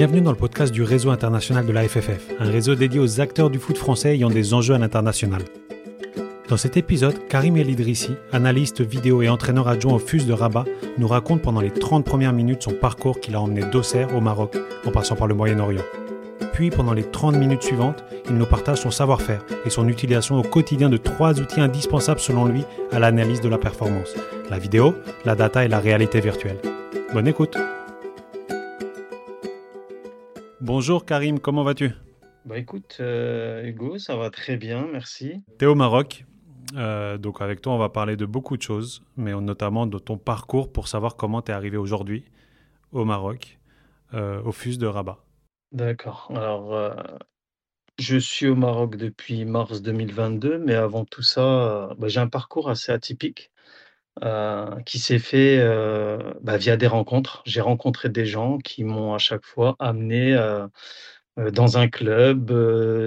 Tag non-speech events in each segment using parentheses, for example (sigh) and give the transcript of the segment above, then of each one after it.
Bienvenue dans le podcast du réseau international de la FFF, un réseau dédié aux acteurs du foot français ayant des enjeux à l'international. Dans cet épisode, Karim El Idrissi, analyste vidéo et entraîneur adjoint au FUS de Rabat, nous raconte pendant les 30 premières minutes son parcours qu'il a emmené d'Auxerre au Maroc, en passant par le Moyen-Orient. Puis, pendant les 30 minutes suivantes, il nous partage son savoir-faire et son utilisation au quotidien de trois outils indispensables selon lui à l'analyse de la performance la vidéo, la data et la réalité virtuelle. Bonne écoute! Bonjour Karim, comment vas-tu? Bah écoute, euh, Hugo, ça va très bien, merci. Tu es au Maroc, euh, donc avec toi on va parler de beaucoup de choses, mais notamment de ton parcours pour savoir comment tu es arrivé aujourd'hui au Maroc, euh, au FUS de Rabat. D'accord. Alors, je suis au Maroc depuis mars 2022, mais avant tout ça, bah, j'ai un parcours assez atypique qui s'est fait bah, via des rencontres. J'ai rencontré des gens qui m'ont à chaque fois amené dans un club,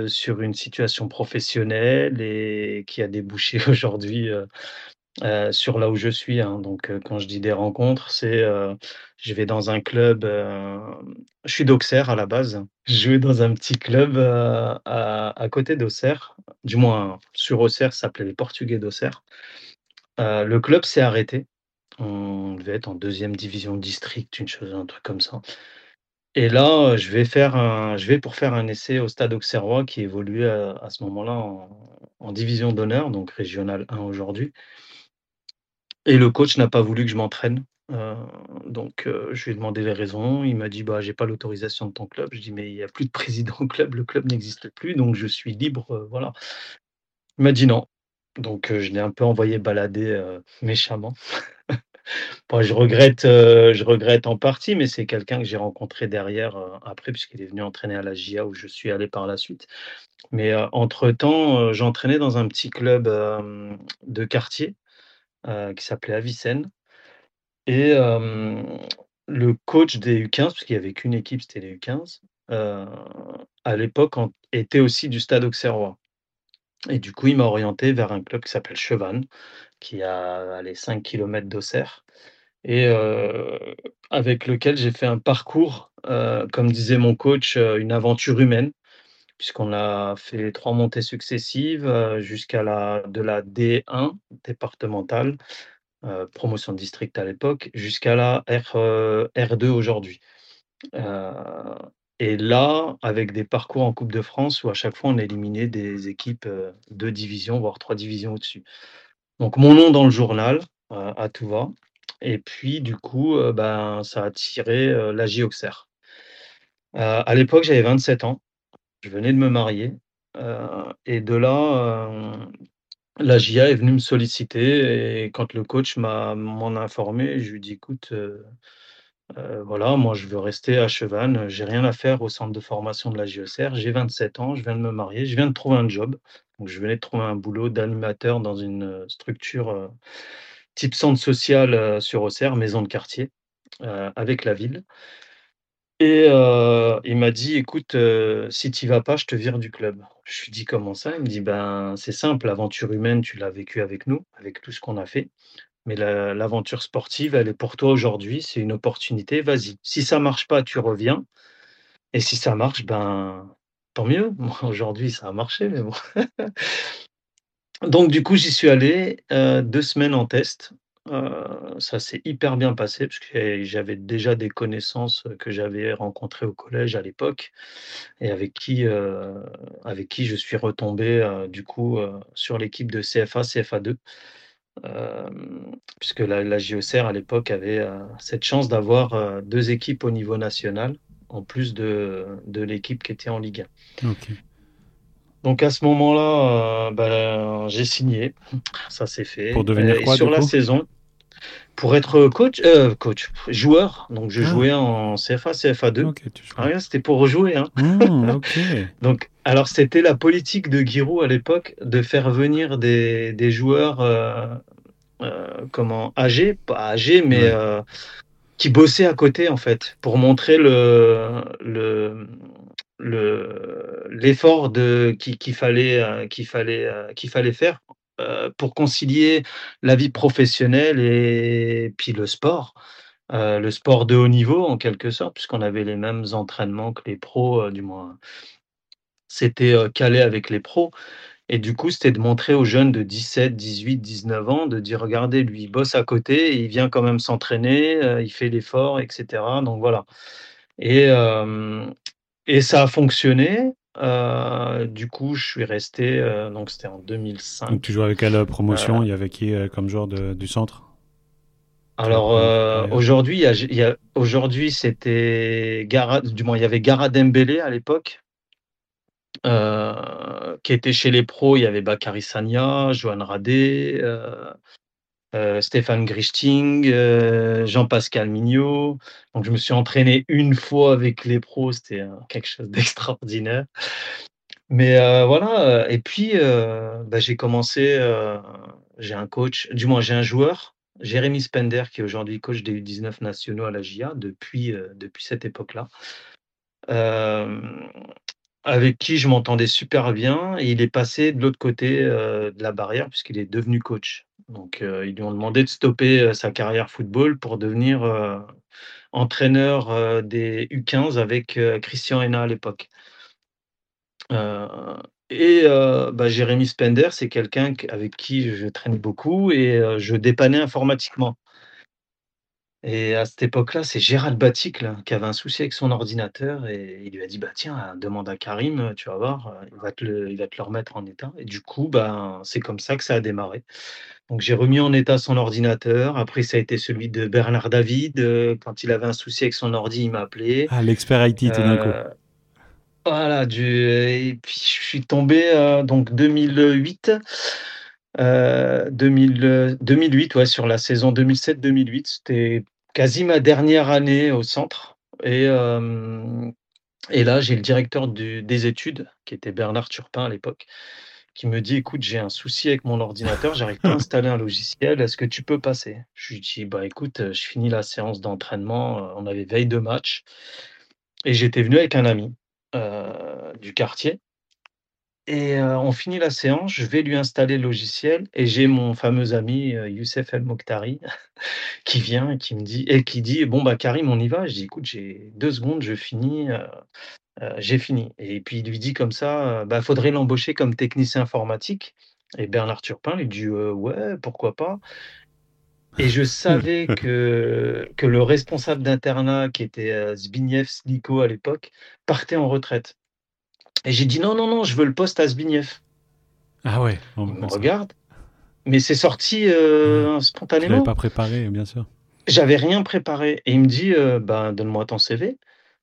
sur une situation professionnelle et qui a débouché (laughs) aujourd'hui sur là où je suis, hein. Donc quand je dis des rencontres, c'est, je vais dans un club, je suis d'Auxerre à la base. Je jouais dans un petit club, à à côté d'Auxerre, du moins sur Auxerre, ça s'appelait les Portugais d'Auxerre. Le club s'est arrêté. On devait être en deuxième division district, une chose un truc comme ça et là, je vais faire un pour faire un essai au Stade Auxerrois qui évoluait, à ce moment-là en division d'honneur, donc régional 1 aujourd'hui et le coach n'a pas voulu que je m'entraîne, donc je lui ai demandé les raisons. Il m'a dit: «Bah, j'ai pas l'autorisation de ton club». Je dis: «Mais il y a plus de (laughs) président au club, le club n'existe plus, donc je suis libre, voilà». Il m'a dit: «Non», donc heu, je l'ai un peu envoyé balader, heu, méchamment. (laughs) Bon, je regrette, heu, je regrette en partie, mais c'est quelqu'un que j'ai rencontré derrière, après puisqu'il est venu entraîner à la JA où je suis allé par la suite. Mais entre-temps, j'entraînais dans un petit club, de quartier, qui s'appelait Avicenne et le coach des U15, parce qu'il y avait qu'une équipe, c'était les U15, heu, à l'époque était aussi du Stade Auxerrois et du coup, il m'a orienté vers un club qui s'appelle Chevannes, qui à, allez, 5 kilomètres d'Auxerre et heu, avec lequel j'ai fait un parcours, heu, comme disait mon coach, heu, une aventure humaine, puisqu'on a fait 3 montées successives, jusqu'à la de la D1 départementale, promotion de district à l'époque, jusqu'à la R, heu, R2 aujourd'hui. Et là, avec des parcours en coupe de France où à chaque fois on éliminait des équipes, heu, 2 divisions, voire 3 divisions au-dessus. Donc mon nom dans le journal, heu, à tout va et puis du coup, heu, ben, ça a attiré, l'AJ Auxerre. Heu, à l'époque, j'avais 27 ans, je venais de me marier, et de là, hem, la JA est venue me solliciter et quand le coach m'a m'en informé, je lui ai dit: «Écoute, heu, voilà, moi je veux rester à Chevannes, j'ai rien à faire au centre de formation de la JOCR, j'ai 27 ans, je viens de me marier, je viens de trouver un job». Donc je venais de trouver un boulot d'animateur dans une, heu, structure, type centre social, sur Auxerre, maison de quartier, avec la ville et il m'a dit: «Écoute, si tu vas pas, je te vire du club». Je lui dis: «Comment ça?» il me dit: «Ben, c'est simple, l'aventure humaine, tu l'as vécue avec nous, avec tout ce qu'on a fait, mais la l'aventure sportive, elle est pour toi aujourd'hui, c'est une opportunité, vas-y. Si ça marche pas, tu reviens et si ça marche, ben, tant mieux». (laughs) Aujourd'hui, ça a marché, mais bon. (laughs) Donc du coup, j'y suis allé, heu, 2 semaines en test, heu, ça s'est hyper bien passé parce que j'avais déjà des connaissances, que j'avais rencontrées au collège à l'époque et avec qui, heu, avec qui je suis retombé, du coup, sur l'équipe de CFA, CFA2. Puisque la la JOCR à l'époque avait, heu, cette chance d'avoir, heu, 2 équipes au niveau national, en plus de de l'équipe qui était en Ligue 1. OK. Donc à ce moment-là, heu, ben, j'ai signé, ça c'est fait Pour devenir et quoi, sur du la saison, pour être coach, heu, coach, joueur, donc je Ah! jouais en CFA, CFA2. OK, tu jouais. Rien, c'était pour rejouer, hein. Mmh, (laughs) OK. Donc alors c'était la politique de Giroud à l'époque de faire venir des des joueurs, heu heu, comment? Âgés, pas âgés, mais Ouais. qui bossaient à côté en fait, pour montrer le le, le l'effort de qu'il fallait, qu'il fallait, qu'il fallait faire, pour concilier la vie professionnelle et puis le sport. Heu, le sport de haut niveau en quelque sorte, puisqu'on avait les mêmes entraînements que les pros, heu, du moins c'était, calé avec les pros. Et du coup, c'était de montrer aux jeunes de 17-18-19 ans, de dire: «Regardez, lui, il bosse à côté il vient quand même s'entraîner, il fait l'effort et cetera», donc voilà. Et et ça a fonctionné, heu, du coup, je suis resté, heu, donc c'était en Donc tu 2005, jouais avec quelle euh, promotion? heu Il y avait qui euh, comme joueur de- du centre? Alors, aujourd'hui, il y a il y a aujourd'hui, c'était Gara du moins, il y avait Gara Dembélé à l'époque, qui était chez les pros. Il y avait Bakary Sagna, Johan Radé, heu, Stéphane Grichting, heu, Jean-Pascal Mignot. Donc je me suis entraîné une fois avec les pros, c'était, heu, quelque chose d'extraordinaire. Mais, voilà, et puis, bah, j'ai commencé, j'ai un coach du moins j'ai un joueur, Jérémy Spender, qui est aujourd'hui coach des U19 nationaux à la heu, depuis cette époque-là. Avec qui je m'entendais super bien et il est passé de l'autre côté, heu, de la barrière puisqu'il est devenu coach. Donc, heu, ils lui ont demandé de stopper, heu, sa carrière football pour devenir, entraîneur, des U15 avec, Christian Henna à l'époque. Et bah, Jérémy Spender, c'est quelqu'un avec qui je traîne beaucoup et je dépannais informatiquement et à cette époque-là, c'est Gérald Baticle qui avait un souci avec son ordinateur et il lui a dit: «Bah, tiens, demande à Karim, heu, tu vas voir, heu, il va te le il va te le remettre en état» et du coup, ben, c'est comme ça que ça a démarré. Donc j'ai remis en état son ordinateur, après ça a été celui de Bernard David, heu, quand il avait un souci avec son ordi, il m'appelait. Ah, l'expert IT tout d'un coup. Voilà, du et puis je suis tombé, heu, donc 2008, heu, 2000, heu, 2008, ouais, sur la saison 2007-2008. C'était quasi ma dernière année au centre. Et et là, j'ai le directeur du des études, qui était Bernard Turpin à l'époque, qui me dit: «Écoute, j'ai un souci avec mon ordinateur, j'arrive pas à (laughs) installer un logiciel, est-ce que tu peux passer?» je lui dis: «Bah, écoute, heu, je finis la séance d'entraînement», heu, on avait veille de match. Et j'étais venu avec un ami, du quartier et heu, on finit la séance, je vais lui installer le logiciel et j'ai mon fameux ami, heu, Youssef El Mokhtari (laughs) qui vient et qui me dit et qui dit: «Bon, bah, Karim, on y va?» je dis: «Écoute, j'ai 2 secondes, je finis, heu, j'ai fini» et puis il lui dit comme ça, «Bah, faudrait l'embaucher comme technicien informatique» et Bernard Turpin lui dit: «Heu, ouais, pourquoi pas?» et je savais (laughs) que que le responsable d'internat qui était, Zbigniew Sliko à l'époque, partait en retraite et j'ai dit: «Non, non, non, je veux le poste à Zbigniew». Ah ouais, bah, me regarde Mais c'est sorti, l'avais spontanément. pas préparé, bien sûr. J'avais rien préparé et il me dit, heu: «Ben, donne-moi ton CV».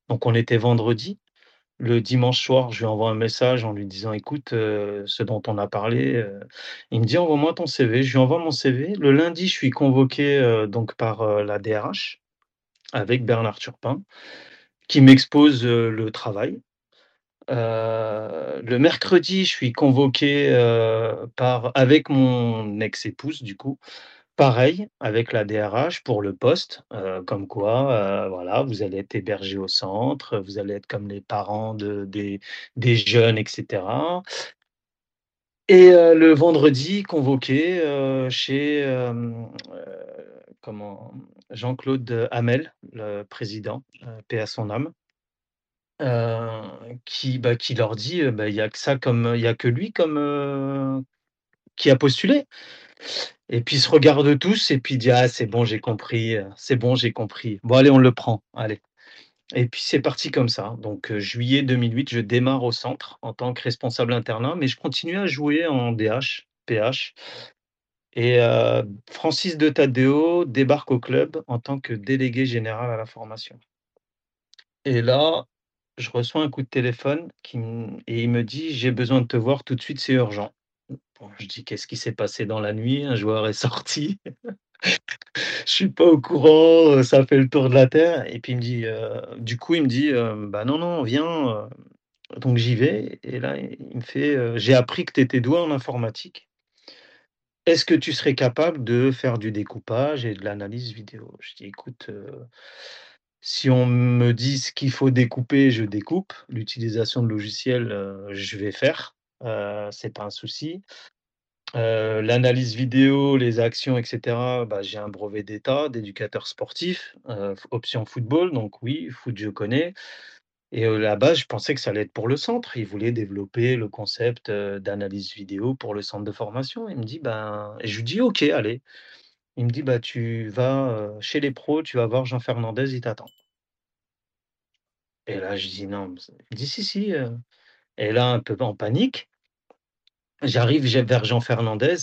Donc on était vendredi. Le dimanche soir, je lui envoie un message en lui disant: «Écoute, heu, ce dont on a parlé, heu» il me dit: «Envoie-moi ton CV». Je lui envoie mon CV. Le lundi, je suis convoqué, donc par, la DRH avec Bernard Turpin qui m'expose, le travail. Heu, le mercredi, je suis convoqué, heu, par avec mon ex-épouse du coup Pareil, avec la DRH pour le poste, heu, comme quoi, voilà, vous allez être hébergés au centre, vous allez être comme les parents de des jeunes et cetera et le vendredi, convoqué, chez? Jean-Claude Hamel, le président, paix à son âme, heu, qui, bah, qui leur dit, «Bah, il y a que ça comme il a que lui comme, heu, qui a postulé». Et puis ils se regardent tous et puis il dit: «Ah c'est bon, j'ai compris, heu, c'est bon, j'ai compris. Bon allez, on le prend, allez» et puis c'est parti comme ça. Donc juillet 2008, je démarre au centre en tant que responsable internat, mais je continue à jouer en DH, PH et Francis de Tadeo débarque au club en tant que délégué général à la formation et là, je reçois un coup de téléphone et il me dit: «J'ai besoin de te voir tout de suite, c'est urgent». Je dis: «Qu'est-ce qui s'est passé dans la nuit? Un joueur est sorti?» (laughs) Je suis pas au courant, heu, ça fait le tour de la terre et puis il me dit, heu, du coup, il me dit, heu: «Bah, non, non, viens», donc j'y vais et là, il me fait, «J'ai appris que tu étais doué en informatique. Est-ce que tu serais capable de faire du découpage et de l'analyse vidéo?» je dis: «Écoute, si on me dit ce qu'il faut découper, je découpe. L'utilisation de logiciels, heu, je vais faire, heu, c'est pas un souci. Heu, l'analyse vidéo, les actions et cetera, bah, j'ai un brevet d'état d'éducateur sportif, heu, f option football, donc oui, foot, je connais et là-bas, je pensais que ça allait être pour le centre. Ils voulaient développer le concept, d'analyse vidéo pour le centre de formation. Il me dit: «Ben» et je lui dis: «OK, allez». Il me dit: «Bah, tu vas, chez les pros, tu vas voir Jean Fernandez, il t'attend». Et là, je dis: «Non, mais c'est» il dit: «Si, si, heu» et là, un peu en panique, j'arrive j'ai vers Jean Fernandez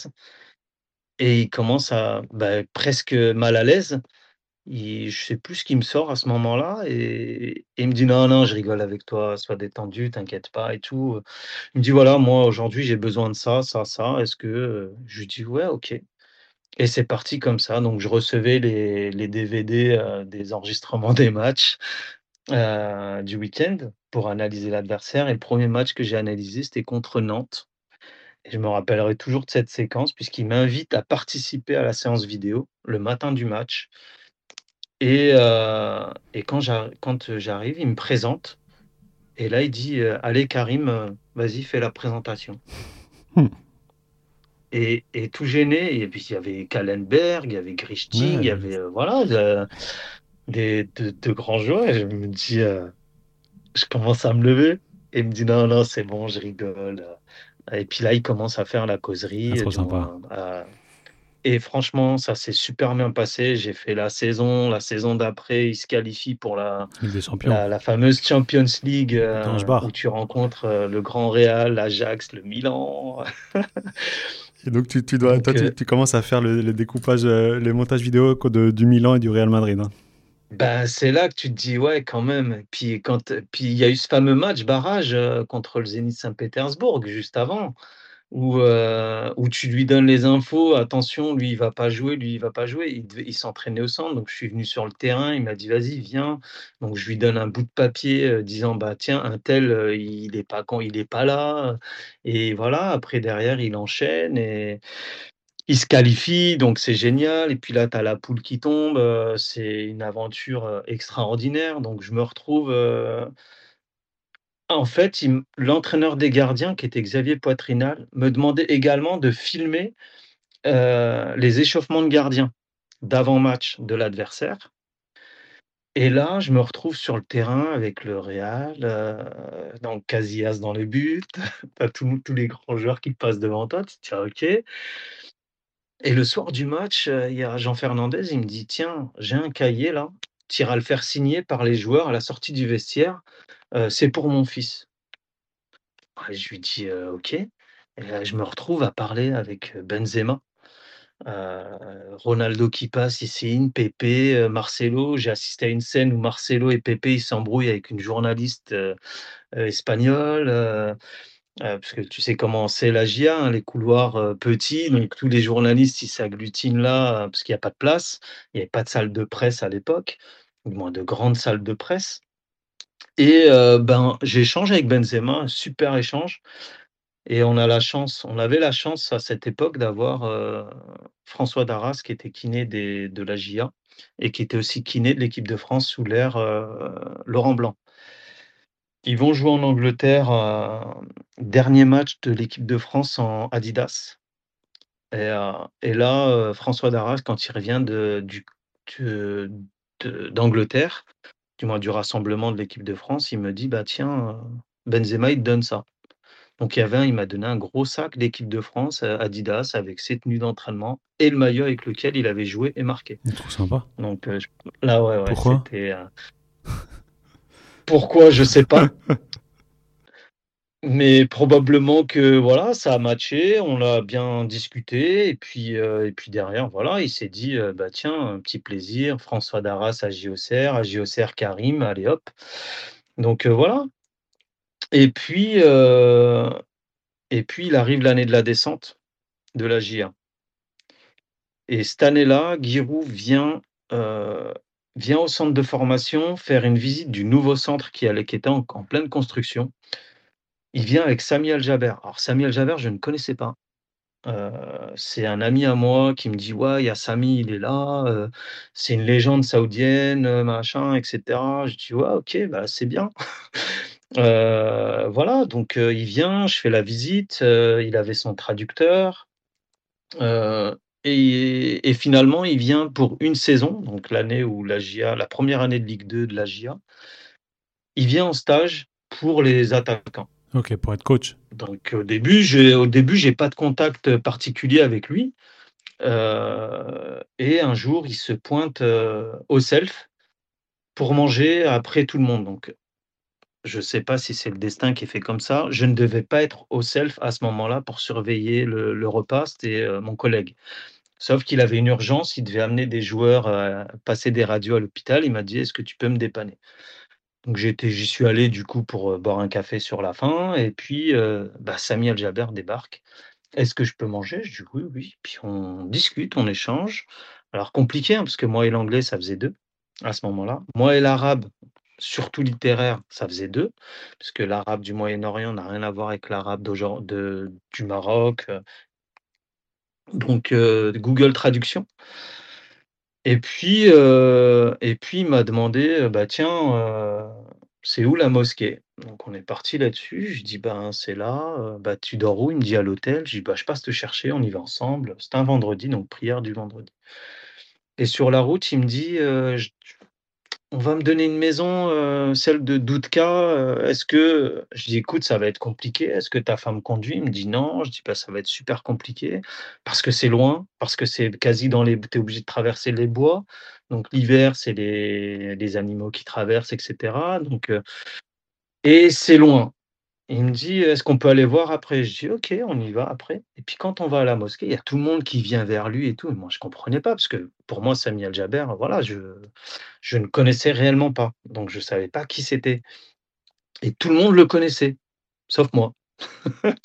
et il commence à, bah, presque mal à l'aise. Il je sais plus ce qui me sort à ce moment-là et il me dit: «Non, non, je rigole avec toi, sois détendu, t'inquiète pas et tout, Il me dit: «Voilà, moi, aujourd'hui, j'ai besoin de ça, ça, ça. Est-ce que, heu» je lui dis: «Ouais, OK» et c'est parti comme ça. Donc je recevais les DVD, heu, des enregistrements des matchs, heu, du week-end pour analyser l'adversaire. Et le premier match que j'ai analysé, c'était contre Nantes. Et je me rappellerai toujours de cette séquence puisqu'il m'invite à participer à la séance vidéo le matin du match. Et heu et quand j'arrive, il me présente. Et là, il dit, «Allez Karim, vas-y, fais la présentation». Et et tout gêné et puis il y avait Kallenberg, il y avait Grichting, il y avait, heu, voilà, de des de de grands joueurs. Et je me dis, heu, je commence à me lever et il me dit: «Non, non, c'est bon, je rigole», et puis là, il commence à faire la ah, causerie, heu, trop sympa. moins, à et franchement, ça s'est super bien passé. J'ai fait la saison, la saison d'après, il se qualifie pour la la la fameuse Champions League, heu, où tu rencontres, heu, le Grand Real, l'Ajax, le Milan. (laughs) Et donc tu, tu dois, toi, Donc, tu, commences à faire le, le découpage, euh, le montage vidéo de, du Milan et du Real Madrid. hein. Ben, c'est là que tu te dis: «Ouais, quand même» puis quand, puis il y a eu ce fameux match barrage, heu, contre le Zénith Saint-Pétersbourg juste avant où, heu, où tu lui donnes les infos: «Attention, lui, il va pas jouer, lui, il va pas jouer». Il s'entraînait au centre, donc je suis venu sur le terrain, il m'a dit: «Vas-y, viens». Donc je lui donne un bout de papier, heu, disant: «Bah, tiens, untel, heu, il est pas quand il est pas là», et voilà. Après derrière, il enchaîne et il se qualifie, donc c'est génial et puis là, tu as la poule qui tombe, c'est une aventure, extraordinaire donc je me retrouve, en fait, l'entraîneur des gardiens qui était Xavier Poitrinal me demandait également de filmer, heu, les échauffements de gardiens d'avant-match de l'adversaire. Et là, je me retrouve sur le terrain avec le Real, heu, donc Casillas dans les buts, (laughs) tous les grands joueurs qui passent devant toi, tu dis: «Ah OK» Et le soir du match, heu, il y a Jean Fernandez, il me dit: «Tiens, j'ai un cahier là, tu iras le faire signer par les joueurs à la sortie du vestiaire, c'est pour mon fils». Je lui dis: «Heu, OK» et là, je me retrouve à parler avec, Benzema, Ronaldo qui passe, signe, Pepe, Marcelo. J'ai assisté à une scène où Marcelo et Pepe, s'embrouillent avec une journaliste, espagnole, parce que tu sais comment c'est la GIA, hein, les couloirs, petits, donc tous les journalistes, ils s'agglutinent là, parce qu'il y a pas de place. Il y avait pas de salle de presse à l'époque, ou du moins de grandes salles de presse et heu, ben, j'échange avec Benzema, super échange et on a la chance on avait la chance à cette époque d'avoir, heu, François Darras qui était kiné de la GIA et qui était aussi kiné de l'équipe de France sous l'ère, heu, Laurent Blanc. Ils vont jouer en Angleterre, dernier match de l'équipe de France en Adidas et et là, François Darras, quand il revient d'Angleterre, du moins du rassemblement de l'équipe de France, il me dit: «Bah tiens, heu, Benzema, il te donne ça». Donc il y avait un il m'a donné un gros sac d'équipe de France, heu, Adidas avec ses tenues d'entraînement et le maillot avec lequel il avait joué et marqué. Trop sympa. Donc je là, ouais, ouais, Pourquoi? (laughs) pourquoi? Je sais pas. (laughs) Mais probablement que voilà, ça a matché, on l'a bien discuté et puis, heu et puis derrière, voilà, il s'est dit, heu: «Bah, tiens, un petit plaisir, François Darras à JOCR, à JOCR Karim, allez hop». Donc, heu, voilà et puis, et puis il arrive l'année de la descente de la JA et cette année-là, Giroud vient, vient au centre de formation faire une visite du nouveau centre qui qui était en pleine construction. Il vient avec Samy El Jabber. Alors Samy El Jabber, je ne connaissais pas. Heu, c'est un ami à moi qui me dit: «Ouais, il y a Samy, il est là, heu, c'est une légende saoudienne, heu, machin et cetera». Je dis: «Ouais, OK, bah, c'est bien». (laughs) Voilà, donc il vient, je fais la visite, il avait son traducteur et finalement, il vient pour une saison, donc l'année où la GIA la 1re année de Ligue 2 de la GIA il vient en stage pour les attaquants. OK, pour être coach? Donc au début, j'ai au début, j'ai pas de contact particulier avec lui, heu et un jour, il se pointe, heu, au Self pour manger après tout le monde, donc je sais pas si c'est le destin qui est fait comme ça. Je ne devais pas être au Self à ce moment-là pour surveiller le repas, c'était, heu, mon collègue. Sauf qu'il avait une urgence, il devait amener des joueurs, passer des radios à l'hôpital. Il m'a dit: «Est-ce que tu peux me dépanner?» Donc j'y suis allé du coup pour, boire un café sur la fin et puis, heu, bah, Samy El Jabber débarque. «Est-ce que je peux manger?» je dis: «Oui, oui», puis on discute, on échange. Alors compliqué, hein, parce que moi et l'anglais, ça faisait 2 à ce moment-là. Moi et l'arabe, surtout littéraire, ça faisait 2 parce que l'arabe du Moyen-Orient n'a rien à voir avec l'arabe du Maroc, donc Google Traduction et puis, heu et puis il m'a demandé, heu: «Bah tiens, heu, c'est où la mosquée?» donc on est parti là-dessus. Je dis: «Ben, c'est là», «Bah, tu dors où?» il me dit: «À l'hôtel». Je dis: «Bah, je passe te chercher, on y va ensemble». C'était un vendredi, donc prière du vendredi et sur la route, il me dit, heu: «J tu on va me donner une maison, heu, celle de Doudka, heu, est-ce que» je dis: «Écoute, ça va être compliqué, est-ce que ta femme conduit?» il me dit: «Non». Je dis: «Bah, ça va être super compliqué parce que c'est loin, parce que c'est quasi dans les tu es obligé de traverser les bois, donc l'hiver, c'est les les animaux qui traversent et cetera, donc heu et c'est loin». Il me dit: «Est-ce qu'on peut aller voir après?» je dis: «OK, on y va après» et puis quand on va à la mosquée, il y a tout le monde qui vient vers lui et tout. Moi je comprenais pas parce que pour moi, Samy El Jabber, voilà, je je ne connaissais réellement pas, donc je savais pas qui c'était. Et tout le monde le connaissait, sauf moi. (laughs)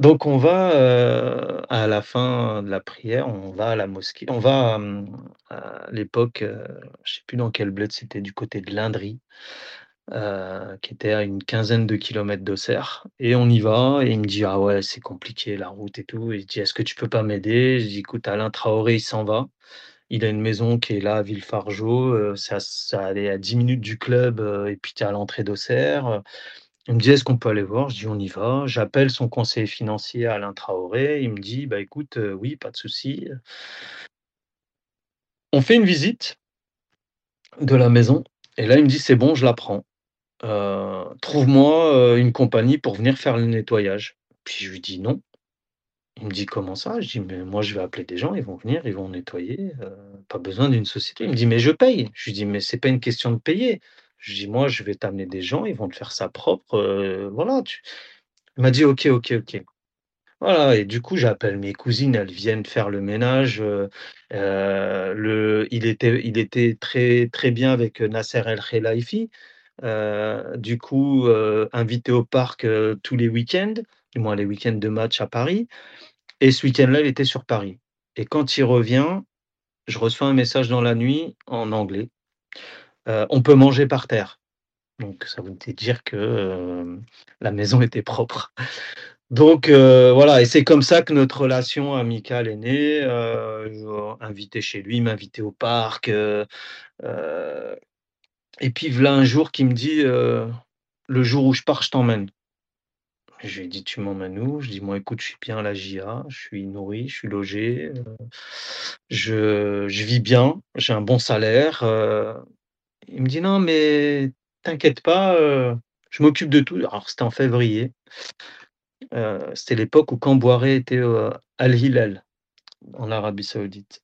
Donc on va, heu, à la fin de la prière, on va à la mosquée on va, hem, à l'époque, je sais plus dans quel bled c'était, du côté de Lindry, heu, qui était à une quinzaine de kilomètres d'Auxerre et on y va et il me dit: «Ah ouais, c'est compliqué la route et tout» il dit: «Est-ce que tu peux pas m'aider?» je dis: «Écoute, Alain Traoré, il s'en va. Il a une maison qui est là à Villefargeau, c'est à ça allez, à 10 minutes du club, heu et puis tu es à l'entrée d'Auxerre, heu». Il me dit: «Est-ce qu'on peut aller voir?» je dis: «On y va». J'appelle son conseiller financier Alain Traoré, il me dit: «Bah, écoute, oui, pas de souci, heu» on fait une visite de la maison et là, il me dit: «C'est bon, je la prends, heu, trouve-moi, heu, une compagnie pour venir faire le nettoyage». Puis je lui dis: «Non». Il me dit: «Comment ça?» je dis: «Mais moi, je vais appeler des gens, ils vont venir, ils vont nettoyer, heu, pas besoin d'une société». Il me dit: «Mais je paye». Je lui dis: «Mais c'est pas une question de payer». Je dis: «Moi, je vais t'amener des gens, ils vont te faire ça propre, voilà, tu» il m'a dit: «OK, OK, OK». Voilà et du coup, j'appelle mes cousines, elles viennent faire le ménage, le il était il était très, très bien avec, Nasser El Khelaifi, du coup, heu, invité au parc, heu, tous les week-ends, du moins les week-ends de match à Paris. Et ce week-end-là, il était sur Paris. Et quand il revient, je reçois un message dans la nuit en anglais, «On peut manger par terre». Donc ça voulait dire que, la maison était propre. Donc voilà. Et c'est comme ça que notre relation amicale est née, invité chez lui, il m'invitait au parc, et puis v'là un jour qui me dit, heu: «Le jour où je pars, je t'emmène». Je lui ai dit: «Tu m'emmènes où?» je dis: «Moi, écoute, je suis bien à la GIA, je suis nourri, je suis logé, heu, je je vis bien, j'ai un bon salaire», heu, il me dit: «Non, mais t'inquiète pas, je m'occupe de tout». Alors c'était en février c'était l'époque où Camboiré était, heu, Al Hilal, en Arabie Saoudite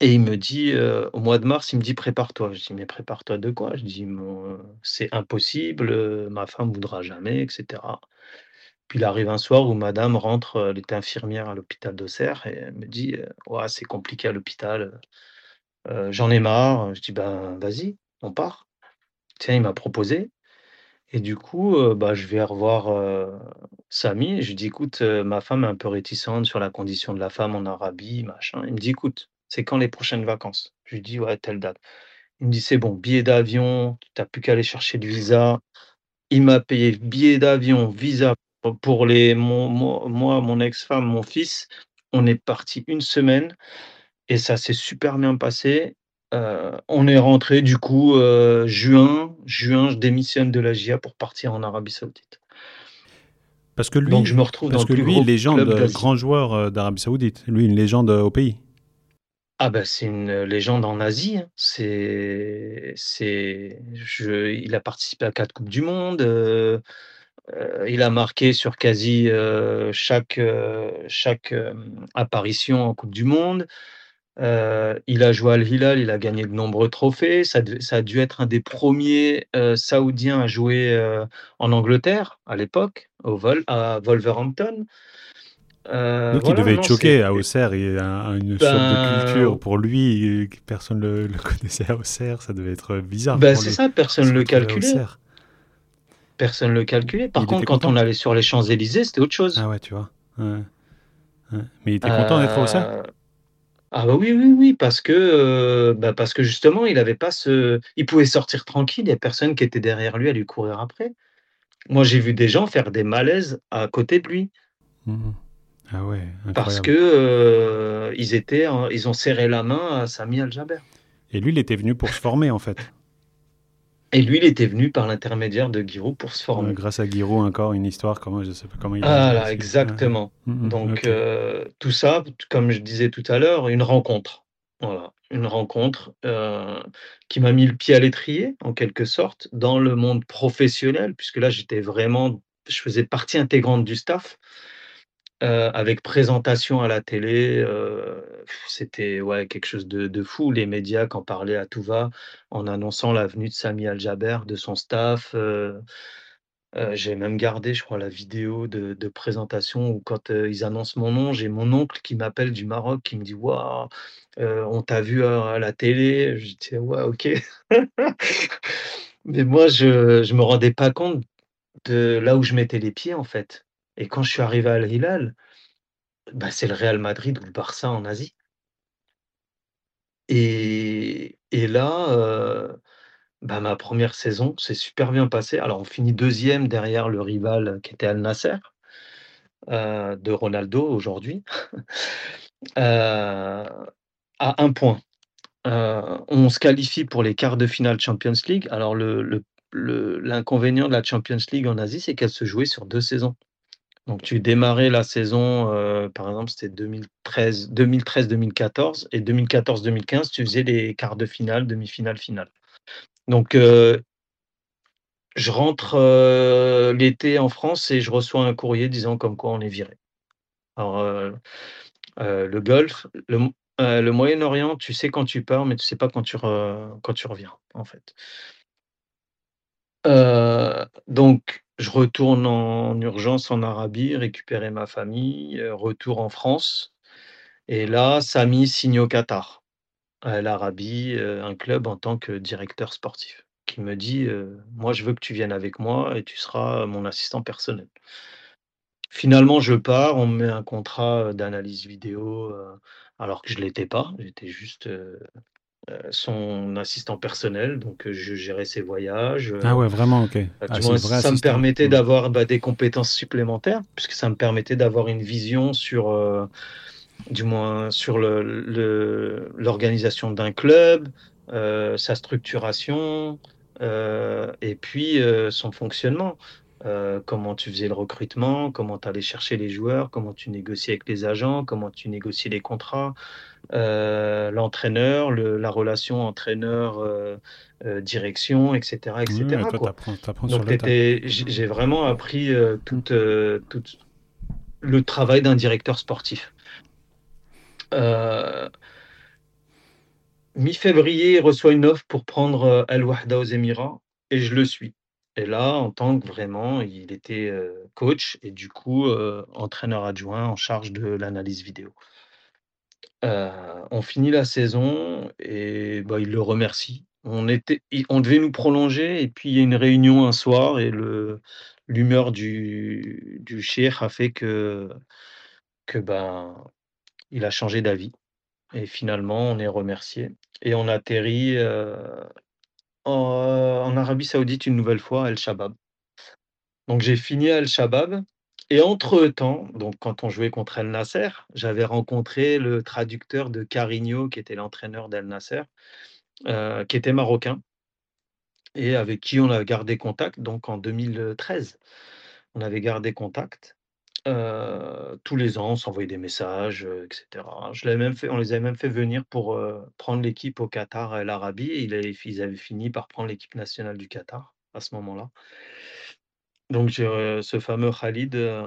et il me dit, au mois de mars, il me dit: «Prépare-toi». Je dis: «Mais prépare-toi de quoi?» je dis: «Mon c'est impossible, ma femme voudra jamais et cetera». Puis il arrive un soir où madame rentre, elle était infirmière à l'hôpital d'Auxerre et elle me dit, heu: «Ouah, c'est compliqué à l'hôpital, j'en ai marre». Je dis: «Ben, vas-y, on part». Tiens, il m'a proposé et du coup, bah, je vais revoir, Samy je lui dis: «Écoute, ma femme est un peu réticente sur la condition de la femme en Arabie, machin». Il me dit: «Écoute, c'est quand les prochaines vacances?» je lui dis: «Ouais, telle date». Il me dit: «C'est bon, billet d'avion, tu as plus qu'à aller chercher le visa». Il m'a payé billet d'avion, visa pour les mon moi, mon ex-femme, mon fils. On est partis 1 semaine et ça s'est super bien passé, heu, on est rentrés du coup, heu, juin juin, je démissionne de la GIA pour partir en Arabie Saoudite. Parce que lui, Donc je me retrouve dans parce le que plus lui, gros légende, grand joueur euh, d'Arabie Saoudite. Lui, une légende euh, au pays. Ah bah, c'est une légende en Asie, hein. C'est c'est il a participé à 4 coupes du monde, il a marqué sur quasi, chaque, chaque, apparition en coupe du monde. Il a joué à Al Hilal, il a gagné de nombreux trophées. Ça a dû être un des premiers ers saoudiens à jouer, en Angleterre, à l'époque, au Vol à Wolverhampton. Donc il devait être choqué à Auxerre. Il y a un- une sorte de culture ben pour lui. euh, Personne ne le, le connaissait à Auxerre. Ça devait être bizarre pour c'est ça, personne se le calculait. Personne le calculait. Par Il contre, quand on allait sur les Champs-Élysées, c'était autre chose. Ah ouais, tu vois. Ouais, ouais. Mais il était content d'être à Auxerre? Ah bah, oui, oui, oui, parce que, heu, bah, parce que justement, il avait pas ce il pouvait sortir tranquille, personne qui était derrière lui à lui courir après. Moi, j'ai vu des gens faire des malaises à côté de lui Mhm. Ah ouais, parce que, heu, ils étaient en ils ont serré la main à Samy Al-Jaber Et lui, il était venu pour se former, en fait. et lui, il était venu par l'intermédiaire de Giroud pour se former. grâce à Giroud, encore une histoire. Comment, je sais pas comment il a Voilà, réussi. Ouais. exactement. Mhm, Donc, ok. heu, tout ça, comme je disais tout à l'heure, une rencontre. Voilà, une rencontre, qui m'a mis le pied à l'étrier, en quelque sorte, dans le monde professionnel, puisque là, j'étais vraiment je faisais partie intégrante du staff, heu, avec présentation à la télé, heu, c'était, ouais, quelque chose de de fou. Les médias qui en parlaient à tout va, en annonçant la venue de Samy Al-Jaber, de son staff, Heu, j'ai même gardé, je crois, la vidéo de de présentation où quand, ils annoncent mon nom, j'ai mon oncle qui m'appelle du Maroc, qui me dit: «Waouh, on t'a vu à à la télé». Je dis: «Ouais, OK». (laughs) Mais moi, je je me rendais pas compte de là où je mettais les pieds, en fait. Et quand je suis arrivé à Al Hilal, bah, c'est le Real Madrid ou le Barça en Asie. Et là, heu, bah, ma première saison s'est super bien passée. Alors on finit deuxième derrière le rival qui était Al Nassr. heu, de Ronaldo aujourd'hui, heu, (laughs) à un point. On se qualifie pour les quarts de finale Champions League. Alors le le l'inconvénient de la Champions League en Asie, c'est qu'elle se jouait sur 2 saisons. Donc tu démarrais la saison, heu, par exemple, c'était 2013-2013-2014 et 2014-2015, tu faisais les quarts de finale, demi-finale, finale. Donc heu, je rentre, heu, l'été en France et je reçois un courrier disant comme quoi on est viré. Alors, le Golfe, le Moyen-Orient, tu sais quand tu pars, mais tu sais pas quand tu reviens, en fait. Heu, donc je retourne en urgence en Arabie, récupérer ma famille, heu, retour en France et là, Samy signe au Qatar, à l'Arabie, heu, un club en tant que directeur sportif, qui me dit, «Moi, je veux que tu viennes avec moi et tu seras mon assistant personnel». Finalement, je pars, on me met un contrat, d'analyse vidéo, alors que je l'étais pas. J'étais juste, son assistant personnel, donc heu, je gérais ses voyages, Ah heu ouais, vraiment, ok. Ah, ça me permettait d'avoir, bah, des compétences supplémentaires, puisque ça me permettait d'avoir une vision sur, du moins sur le le l'organisation d'un club, sa structuration, et puis, son fonctionnement. Comment tu faisais le recrutement, comment tu allais chercher les joueurs, comment tu négociais avec les agents, comment tu négociais les contrats, heu, l'entraîneur, le la relation entraîneur, heu heu, direction et cetera et Ouais, cetera, toi, quoi. t'apprends, t'apprends sur Donc j'ai vraiment appris, toute, heu, toute le travail d'un directeur sportif. Mi-février, il reçoit une offre pour prendre, heu, Al Wahda aux Émirats et je le suis. Et là, en tant que vraiment il était, coach et du coup, entraîneur adjoint en charge de l'analyse vidéo. Heu, on finit la saison et bah, il le remercie. On était on devait nous prolonger et puis il y a une réunion un soir et le l'humeur du du cheikh a fait que que, ben, il a changé d'avis et finalement on est remercié et on atterrit, heu En, en Arabie Saoudite une nouvelle fois, à El Chabab. Donc j'ai fini à El Chabab et entre-temps, donc quand on jouait contre El Nasser, j'avais rencontré le traducteur de Carigno, qui était l'entraîneur d'El Nasser, heu, qui était marocain et avec qui on a gardé contact donc en 2013. on avait gardé contact. Heu, tous les ans, on s'envoyait des messages, heu, et cetera. Je l'avais même fait on les avait même fait venir pour, prendre l'équipe au Qatar et l'Arabie et ils avaient fini par prendre l'équipe nationale du Qatar, à ce moment-là. Donc j'ai re ce fameux Khalid, heu,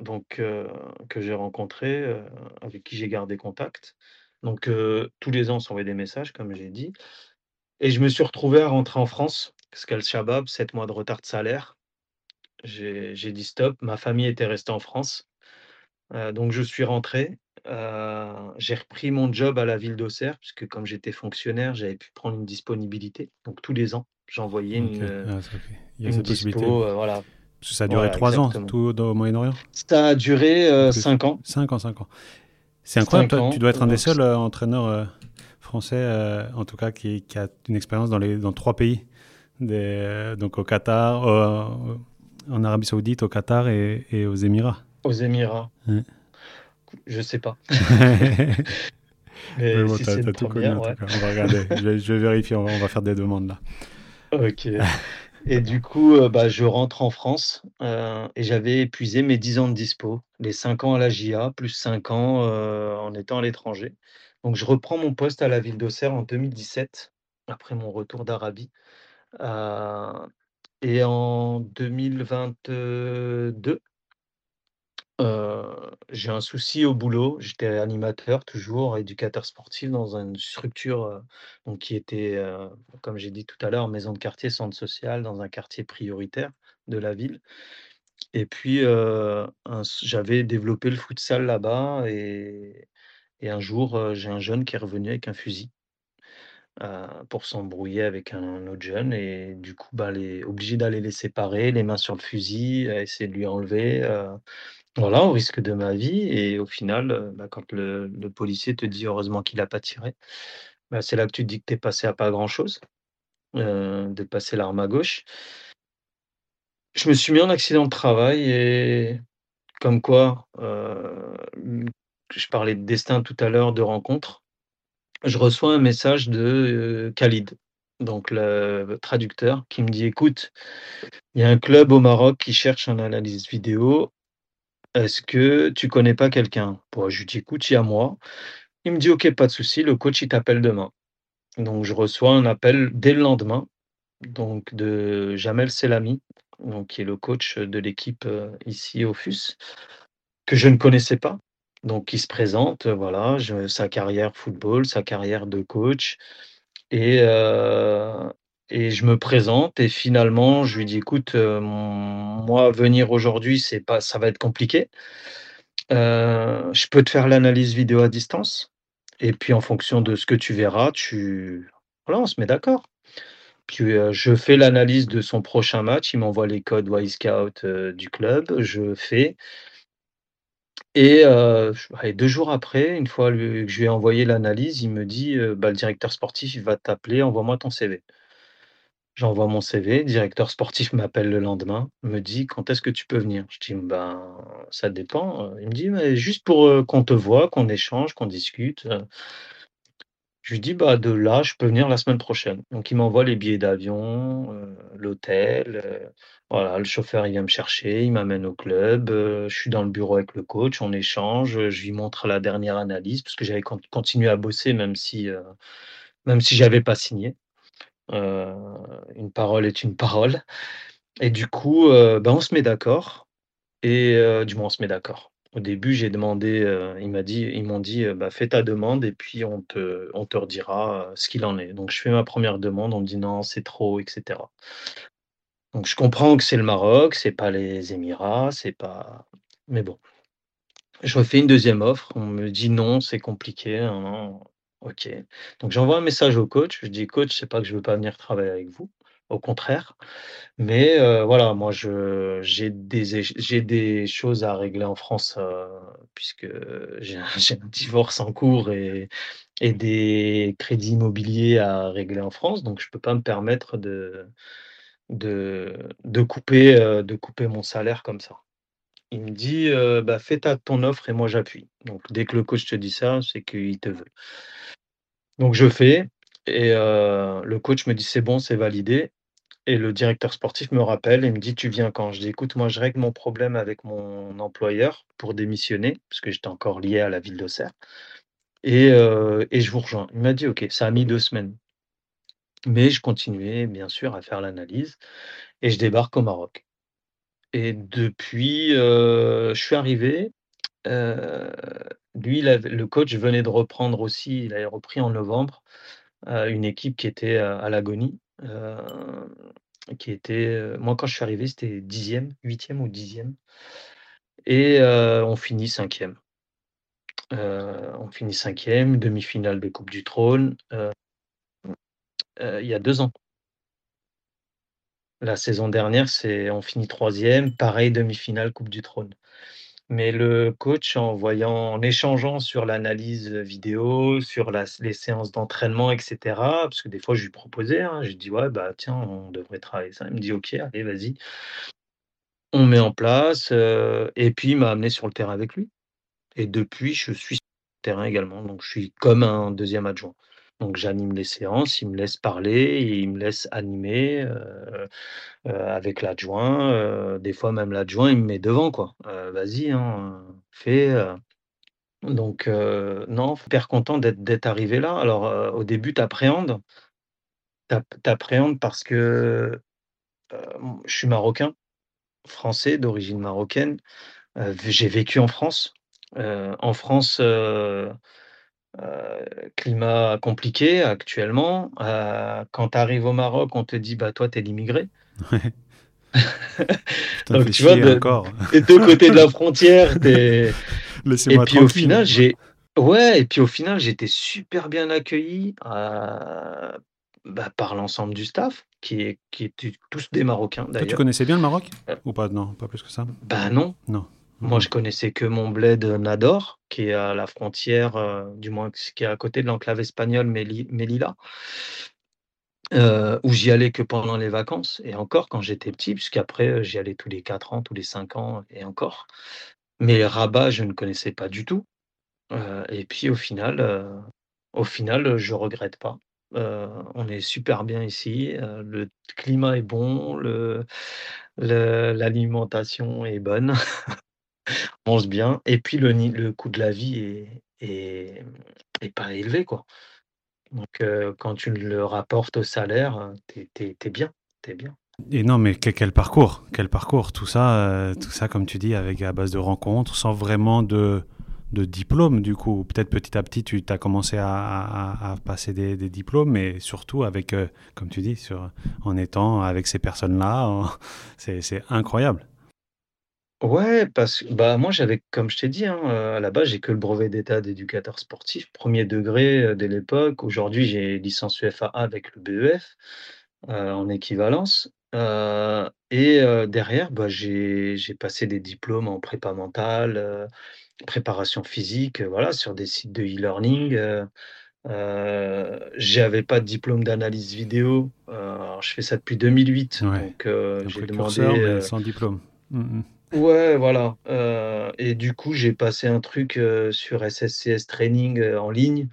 donc heu, que j'ai rencontré, avec qui j'ai gardé contact. Donc tous les ans, on s'envoyait des messages, comme j'ai dit et je me suis retrouvé à rentrer en France parce qu'Al Shabab, 7 mois de retard de salaire. J'ai dit: «Stop», ma famille était restée en France, donc je suis rentré, j'ai repris mon job à la ville d'Auxerre puisque comme j'étais fonctionnaire, j'avais pu prendre une disponibilité, donc tous les ans, j'envoyais une, heu, Ah, ça, OK. Il y a une cette possibilité. dispo, heu, voilà. Parce que ça a duré Voilà, 3 ans, tout au Moyen-Orient? Ça a duré, Plus. 5 ans. 5 ans, 5 ans. C'est incroyable, 5 toi, ans, tu dois être un des seuls, entraîneurs, français, en tout cas qui qui a une expérience dans les dans 3 pays. Des donc au Qatar, en Arabie Saoudite, au Qatar et et aux Émirats. Aux Émirats. Ouais. Je sais pas. (laughs) Mais Mais bon, si tout connu en première, tout ouais. cas. On va regarder. Je vais je vais vérifier, on va on va faire des demandes là. OK et du coup, heu, bah, je rentre en France, heu et j'avais épuisé mes 10 ans de dispo. Les 5 ans à la JA plus 5 ans, heu, en étant à l'étranger. Donc je reprends mon poste à la ville d'Auxerre en 2017, après mon retour d'Arabie, et en 2022 j'ai un souci au boulot. J'étais animateur toujours, éducateur sportif dans une structure, donc qui était, heu, comme j'ai dit tout à l'heure, maison de quartier, centre social, dans un quartier prioritaire de la ville et puis, s j'avais développé le futsal là-bas et un jour, j'ai un jeune qui est revenu avec un fusil pour s'embrouiller avec un autre jeune et du coup, bah, les obligé d'aller les séparer, les mains sur le fusil, essayer de lui enlever, voilà, au risque de ma vie et au final, heu, bah, quand le policier te dit: «Heureusement qu'il a pas tiré», bah, c'est là que tu te dis que tu es passé à pas grand chose, heu, de passer l'arme à gauche. Je me suis mis en accident de travail et comme quoi, heu, mmh, je parlais de destin tout à l'heure, de rencontre. Je reçois un message de, Khalid, donc le traducteur qui me dit: «Écoute, il y a un club au Maroc qui cherche un analyste vidéo. Est-ce que tu connais pas quelqu'un?» Bah, je lui dis: «Écoute, il y a moi». Il me dit: «OK, pas de souci, le coach, il t'appelle demain». Donc je reçois un appel dès le lendemain, donc de Jamel Selami, qui est le coach de l'équipe, heu, ici au FUS, que je ne connaissais pas. Donc il se présente, voilà, sa carrière football, sa carrière de coach et heu et je me présente et finalement je lui dis: «Écoute, heu, moi venir aujourd'hui, c'est pas ça va être compliqué. Heu, je peux te faire l'analyse vidéo à distance et puis en fonction de ce que tu verras, tu voilà, on se met d'accord». Puis, heu, je fais l'analyse de son prochain match, il m'envoie les codes Wyscout, heu, du club, je fais et 2 jours après, une fois que je lui ai envoyé l'analyse, il me dit, «Bah, le directeur sportif, il va t'appeler, envoie-moi ton CV». J'envoie mon CV, directeur sportif m'appelle le lendemain, me dit: «Quand est-ce que tu peux venir?» je dis: «Ben, ça dépend», heu, il me dit: «Mais juste pour, heu, qu'on te voit, qu'on échange, qu'on discute, heu». Je lui dis: «Bah, de là, je peux venir la semaine prochaine». Donc il m'envoie les billets d'avion, l'hôtel, voilà, le chauffeur, il vient me chercher, il m'amène au club, je suis dans le bureau avec le coach, on échange, je lui montre la dernière analyse parce que j'avais con continué à bosser même si, même si j'avais pas signé. Heu, une parole est une parole et du coup, heu, bah, on se met d'accord et heu, du moins on se met d'accord. Au début, j'ai demandé, il m'a dit ils m'ont dit, «Bah, fais ta demande et puis on te on te redira, ce qu'il en est». Donc je fais ma première demande, on me dit: «Non, c'est trop» et cetera. Donc je comprends que c'est le Maroc, c'est pas les Émirats, c'est pas mais bon. Je refais une deuxième offre, on me dit: «Non, c'est compliqué, nin nin». OK. Donc j'envoie un message au coach, je dis: «Coach, c'est pas que je veux pas venir travailler avec vous, au contraire, mais voilà, moi je j'ai des j'ai des choses à régler en France, puisque j'ai un divorce en cours et et des crédits immobiliers à régler en France, donc je peux pas me permettre de de de couper, de couper mon salaire comme ça». Il me dit, heu: «Bah, fais ta ton offre et moi j'appuie». Donc dès que le coach te dit ça, c'est qu'il te veut. Donc je fais et heu, le coach me dit: «C'est bon, c'est validé». et le directeur sportif me rappelle et me dit: «Tu viens quand?» Je dis: «Écoute, moi, je règle mon problème avec mon employeur pour démissionner», parce que j'étais encore lié à la ville d'Auxerre et heu et je vous rejoins. Il m'a dit: «OK». Ça a mis 2 semaines. Mais je continuais bien sûr à faire l'analyse et je débarque au Maroc et depuis, heu, je suis arrivé, heu, lui, avait le coach venait de reprendre aussi, il avait repris en novembre, heu, une équipe qui était, à l'agonie, qui était, moi quand je suis arrivé, c'était 10e, 8e ou 10e et on finit 5e. Heu, on finit 5e, demi-finale de coupe du trône, il y a 2 ans. La saison dernière, c'est on finit 3e, pareil demi-finale coupe du trône. Mais le coach en voyant en échangeant sur l'analyse, vidéo, sur les séances d'entraînement et cetera, parce que des fois je lui proposais, hein, je dis: «Ouais, bah, tiens, on devrait travailler ça». Il me dit: «OK, allez, vas-y». On met en place, heu et puis il m'a amené sur le terrain avec lui et depuis je suis sur le terrain également, donc je suis comme un deuxième adjoint. Donc j'anime les séances, il me laisse parler il me laisse animer, heu heu, avec l'adjoint, heu, des fois même l'adjoint, il me met devant quoi, «Vas-y, hein, fais, heu». Donc non, super content d'être arrivé là. Alors, au début tu appréhendes tu app tu appréhendes parce que, je suis marocain, français d'origine marocaine, j'ai vécu en France, en France, heu, climat compliqué actuellement, heu, quand tu arrives au Maroc, on te dit: «Bah, toi, tu es l'immigré». Ouais. (laughs) Donc tu vois, chier de encore. des (laughs) 2 côtés de la frontière, (laughs) et puis au final, j'ai ouais et puis au final, été super bien accueilli, heu, bah, par l'ensemble du staff qui est qui étaient tous des Marocains Toi, tu d'ailleurs. connaissais bien le Maroc? Ou pas? Non, pas plus que ça? bah, non, Non. Mmh moi mh. je connaissais que mon bled, heu, Nador, qui est à la frontière, heu, du moins qui est à côté de l'enclave espagnole Melilla heu, où j'y allais que pendant les vacances et encore quand j'étais petit, puisqu'après, j'y allais tous les 4 ans, tous les 5 ans et encore. Mais Rabat, je ne connaissais pas du tout, et puis au final, au final, je regrette pas. On est super bien ici, le climat est bon, le le l'alimentation est bonne, on (laughs) mange bien et puis le coût de la vie est pas élevé, quoi. Donc quand tu le rapportes au salaire, heu, tu es tu es tu es bien, tu es bien. Et non, mais que quel parcours, quel parcours. Tout ça, tout ça comme tu dis avec à base de rencontres, sans vraiment de diplôme du coup. Peut-être petit à petit tu as commencé à passer des diplômes, mais surtout avec, comme tu dis en étant avec ces personnes-là, c'est incroyable. Ouais, parce que bah, moi j'avais comme je t'ai dit, hein, heu, à la base, j'ai que le brevet d'état d'éducateur sportif, 1er degré, heu, dès l'époque. Aujourd'hui, j'ai licence UFAA avec le BEF, heu, en équivalence, et derrière, bah, j'ai j'ai passé des diplômes en prépa mentale, préparation physique, voilà, sur des sites de e-learning, heu heu, j'avais pas de diplôme d'analyse vidéo, alors je fais ça depuis 2008 Ouais, donc heu, un j'ai précurseur, demandé, mais sans diplôme. Mmh mh. Ouais, voilà, heu et du coup, j'ai passé un truc, heu, sur SSCS Training, heu, en ligne,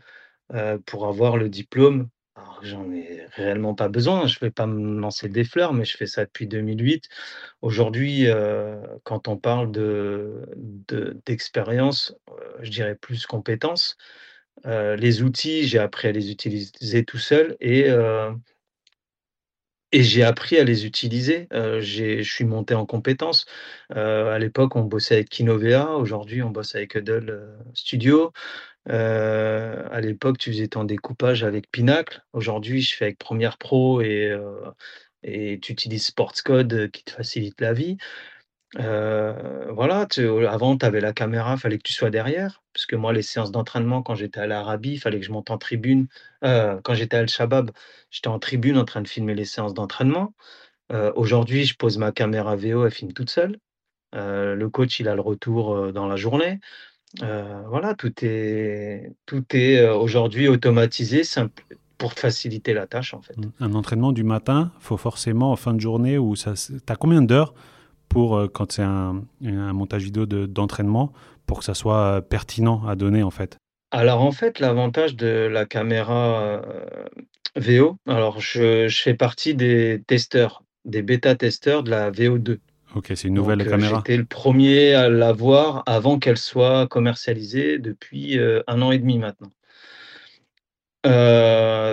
pour avoir le diplôme. Alors j'en ai réellement pas besoin, je vais pas me lancer des fleurs, mais je fais ça depuis 2008. Aujourd'hui, quand on parle de de d'expérience, je dirais plus compétences. Heu, les outils, j'ai appris à les utiliser tout seul et et j'ai appris à les utiliser. J'ai je suis monté en compétences. Heu, à l'époque, on bossait avec Kinovea, aujourd'hui on bosse avec Hudl, heu, Studio. Heu, à l'époque, tu faisais ton découpage avec Pinacle. Aujourd'hui, je fais avec Premiere Pro et et tu utilises Sportscode, heu, qui te facilite la vie. Voilà, tu avant, tu avais la caméra, fallait que tu sois derrière, parce que moi, les séances d'entraînement, quand j'étais à l'Arabie, il fallait que je monte en tribune. Quand j'étais à Al Shabab, j'étais en tribune en train de filmer les séances d'entraînement. Aujourd'hui, je pose ma caméra VO, elle filme toute seule. Le coach, il a le retour, dans la journée. Voilà, tout est tout est, aujourd'hui automatisé, simple pour te faciliter la tâche, en fait. Mmh. Un entraînement du matin, faut forcément en fin de journée où ça tu as combien d'heures pour, heu, quand c'est un un montage vidéo de d'entraînement, pour que ça soit, heu, pertinent à donner, en fait? Alors, en fait, l'avantage de la caméra, heu, VO, alors je je fais partie des testeurs des bêta-testeurs de la VO2. OK, c'est une nouvelle Donc, caméra? j'étais le 1er à l'avoir avant qu'elle soit commercialisée depuis, 1 an et demi maintenant.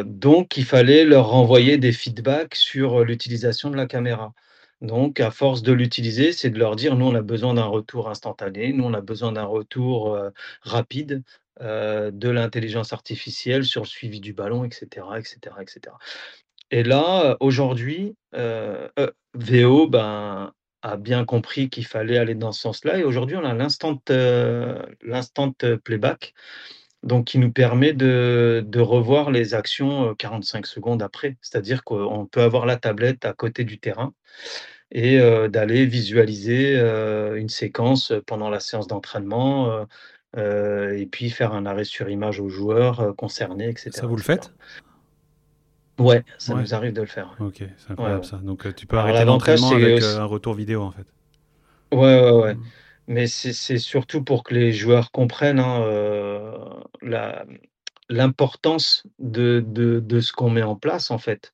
Donc il fallait leur renvoyer des feedbacks sur, l'utilisation de la caméra. Donc à force de l'utiliser, c'est de leur dire: «Nous, on a besoin d'un retour instantané, nous, on a besoin d'un retour, heu, rapide, heu, de l'intelligence artificielle sur le suivi du ballon» et cetera, et cetera, et là, heu, aujourd'hui, Veo, ben, a bien compris qu'il fallait aller dans ce sens-là et aujourd'hui on a l'instant playback, donc qui nous permet de de revoir les actions, heu, 45 secondes après. C'est-à-dire qu'on peut avoir la tablette à côté du terrain et heu, d'aller visualiser, heu, une séquence, pendant la séance d'entraînement, et puis faire un arrêt sur image aux joueurs, concernés et Ça, vous le faites? Ouais, ça Ouais. nous arrive de le faire, OK, c'est. Ouais, incroyable ouais. ça. Donc, tu peux Alors arrêter l'entraînement avec, heu, auss un retour vidéo, en fait? Ouais, ouais, ouais. Mmh. Mais c'est surtout pour que les joueurs comprennent, hein, la l'importance de de de ce qu'on met en place, en fait.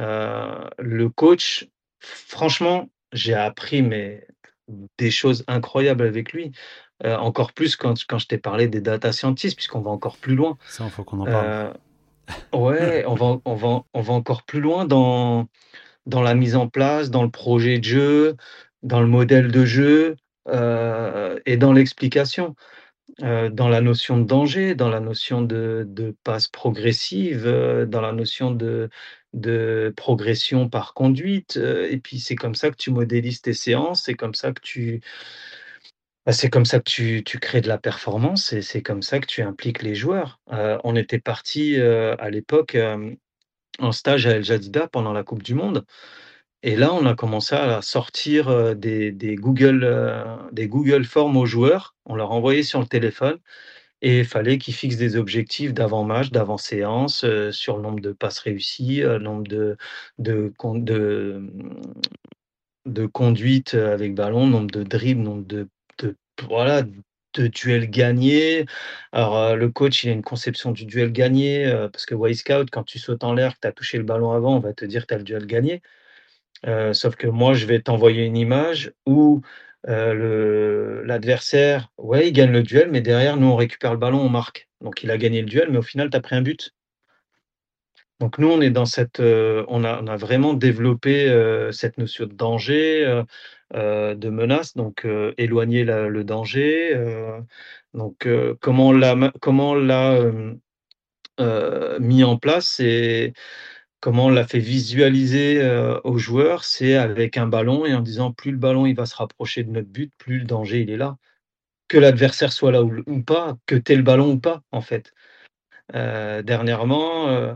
Heu, le coach, franchement, j'ai appris, mais des choses incroyables avec lui. Heu, encore plus quand quand je t'ai parlé des data scientists, puisqu'on va encore plus loin. Ça, il faut qu'on en parle. Ouais, on va on va on va encore plus loin dans dans la mise en place, dans le projet de jeu, dans le modèle de jeu, et dans l'explication. Heu, dans la notion de danger, dans la notion de de passe progressive, heu, dans la notion de progression par conduite, et puis c'est comme ça que tu modélises tes séances, c'est comme ça que tu bah, c'est comme ça que tu tu crées de la performance et c'est comme ça que tu impliques les joueurs. On était partis, heu, à l'époque, en stage à El Jadida pendant la coupe du monde et là, on a commencé à sortir, des Google, des Google Forms aux joueurs. On leur envoyait sur le téléphone et il fallait qu'ils fixent des objectifs d'avant-match, d'avant-séance, sur le nombre de passes réussies, le nombre de de mmh, de conduites, avec ballon, nombre de dribbles, nombre de de voilà, de duels gagnés. Alors, le coach, il a une conception du duel gagné, parce que Wyscout, quand tu sautes en l'air, que tu as touché le ballon avant, on va te dire: «Tu as le duel gagné». Heu, sauf que moi, je vais t'envoyer une image où, le l'adversaire, ouais, il gagne le duel, mais derrière, nous, on récupère le ballon, on marque. Donc il a gagné le duel, mais au final, tu as pris un but. Donc nous, on est dans cette, heu, on a vraiment développé, heu, cette notion de danger, de menace, donc éloigner le danger, donc comment on l'a mis en place comment on l'a fait visualiser, heu, aux joueurs, c'est avec un ballon et en disant: «Plus le ballon, il va se rapprocher de notre but, plus le danger, il est là». Que l'adversaire soit là ou pas, que tu aies le ballon ou pas, en fait. Heu, dernièrement, heu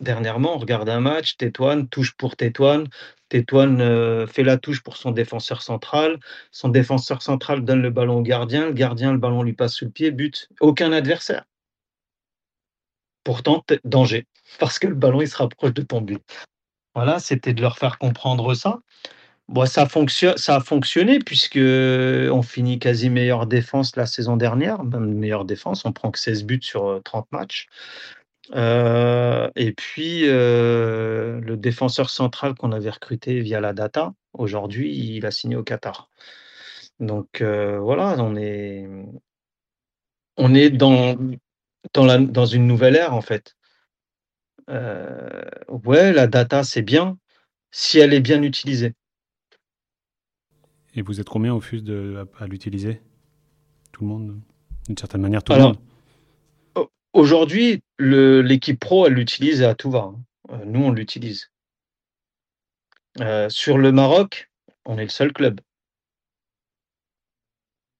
dernièrement, on regarde un match, Tetuan touche pour. Tetuan, heu, fait la touche pour son défenseur central. Son défenseur central donne le ballon au gardien. Le gardien, le ballon lui passe sous le pied, but. Aucun adversaire. Pourtant, danger, (laughs) parce que le ballon, il se rapproche de ton but. Voilà, c'était de leur faire comprendre ça. Bon, ça fonction ça a fonctionné puisqu'on finit quasi meilleure défense la saison dernière, même meilleure défense, on prend que 16 buts sur, heu, 30 matchs. Heu et puis, heu, le défenseur central qu'on avait recruté via la data, aujourd'hui, il a signé au Qatar. Donc voilà, on est on est dans dans la dans une nouvelle ère, en fait. Heu, ouais, la data, c'est bien, si elle est bien utilisée. Et vous êtes combien au FUS de à à l'utiliser? Tout le monde? D'une certaine manière, tout le monde? au aujourd'hui, l'équipe pro, elle l'utilise à tout va, hein. Heu, nous, on l'utilise. Heu, sur le Maroc, on est le seul club.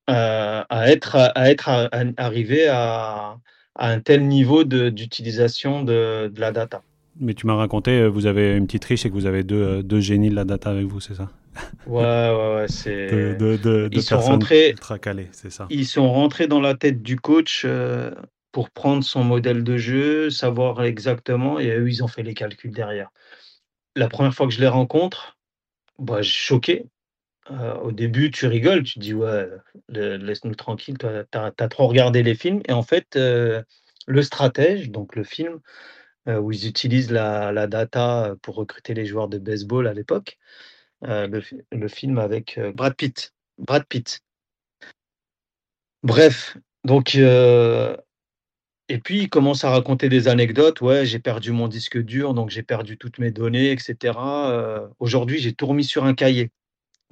À être à être à à arrivé à à un tel niveau d'utilisation de de la data. Mais tu m'as raconté, heu, vous avez une petite triche et que vous avez 2, heu, 2 génies de la data avec vous, c'est ça? Ouais, ouais, ouais, c'est (laughs) de de ils sont rentrés c'est ça? ils sont rentrés dans la tête du coach, heu, pour prendre son modèle de jeu, savoir exactement et eux, ils ont fait les calculs derrière. La 1re fois que je les rencontre, bah, choqué. Heu, au début, tu rigoles, tu dis: «Ouais, laisse-nous tranquille, tu as trop regardé les films» et en fait, heu, le stratège, donc le film heu, où ils utilisent la data, pour recruter les joueurs de baseball à l'époque. Le fi le film avec, Brad Pitt. Brad Pitt. Bref, donc et puis il commence à raconter des anecdotes. «Ouais, j'ai perdu mon disque dur, donc j'ai perdu toutes mes données et cetera, heu, aujourd'hui, j'ai tout remis sur un cahier».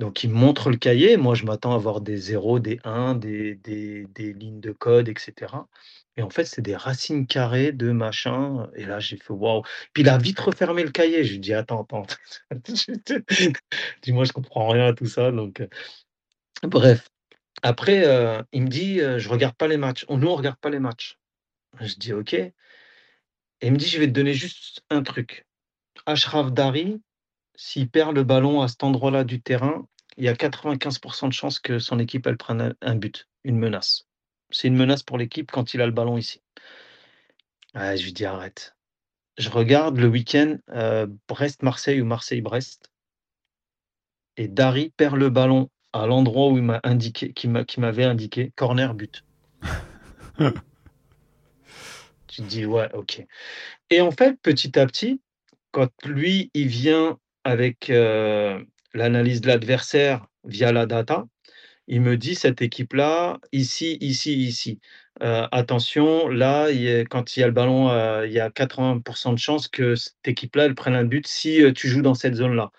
Donc il montre le cahier. Moi, je m'attends à voir des 0, des 1, des des des lignes de code et cetera et en fait, c'est des racines carrées de machin et là, j'ai fait: «Waouh!» puis il a vite refermé le cahier. Je lui dis: «Attends, attends, (laughs) dis-moi, je comprends rien à tout ça», donc heu, bref. Après, heu, il me dit, heu: «Je regarde pas les matchs. Nous, on regarde pas les matchs». Je dis: «OK» et il me dit: «Je vais te donner juste un truc. Achraf Dari, s'il perd le ballon à cet endroit-là du terrain, il y a 95% de chances que son équipe, elle prenne un but, une menace. C'est une menace pour l'équipe quand il a le ballon ici». Ah, je lui dis: «Arrête». Je regarde le week-end, heu, Brest-Marseille ou Marseille-Brest et Dari perd le ballon à l'endroit où il m'a indiqué qu'il m'avait indiqué, corner, but. (laughs) Tu te dis: «Ouais, OK» et en fait, petit à petit, quand lui, il vient avec, heu, l'analyse de l'adversaire via la data, il me dit: «Cette équipe-là, ici, ici, ici, heu, attention, là, il y a quand il y a le ballon, heu, il y a 80% de chances que cette équipe-là, elle prenne un but si, tu joues dans cette zone-là»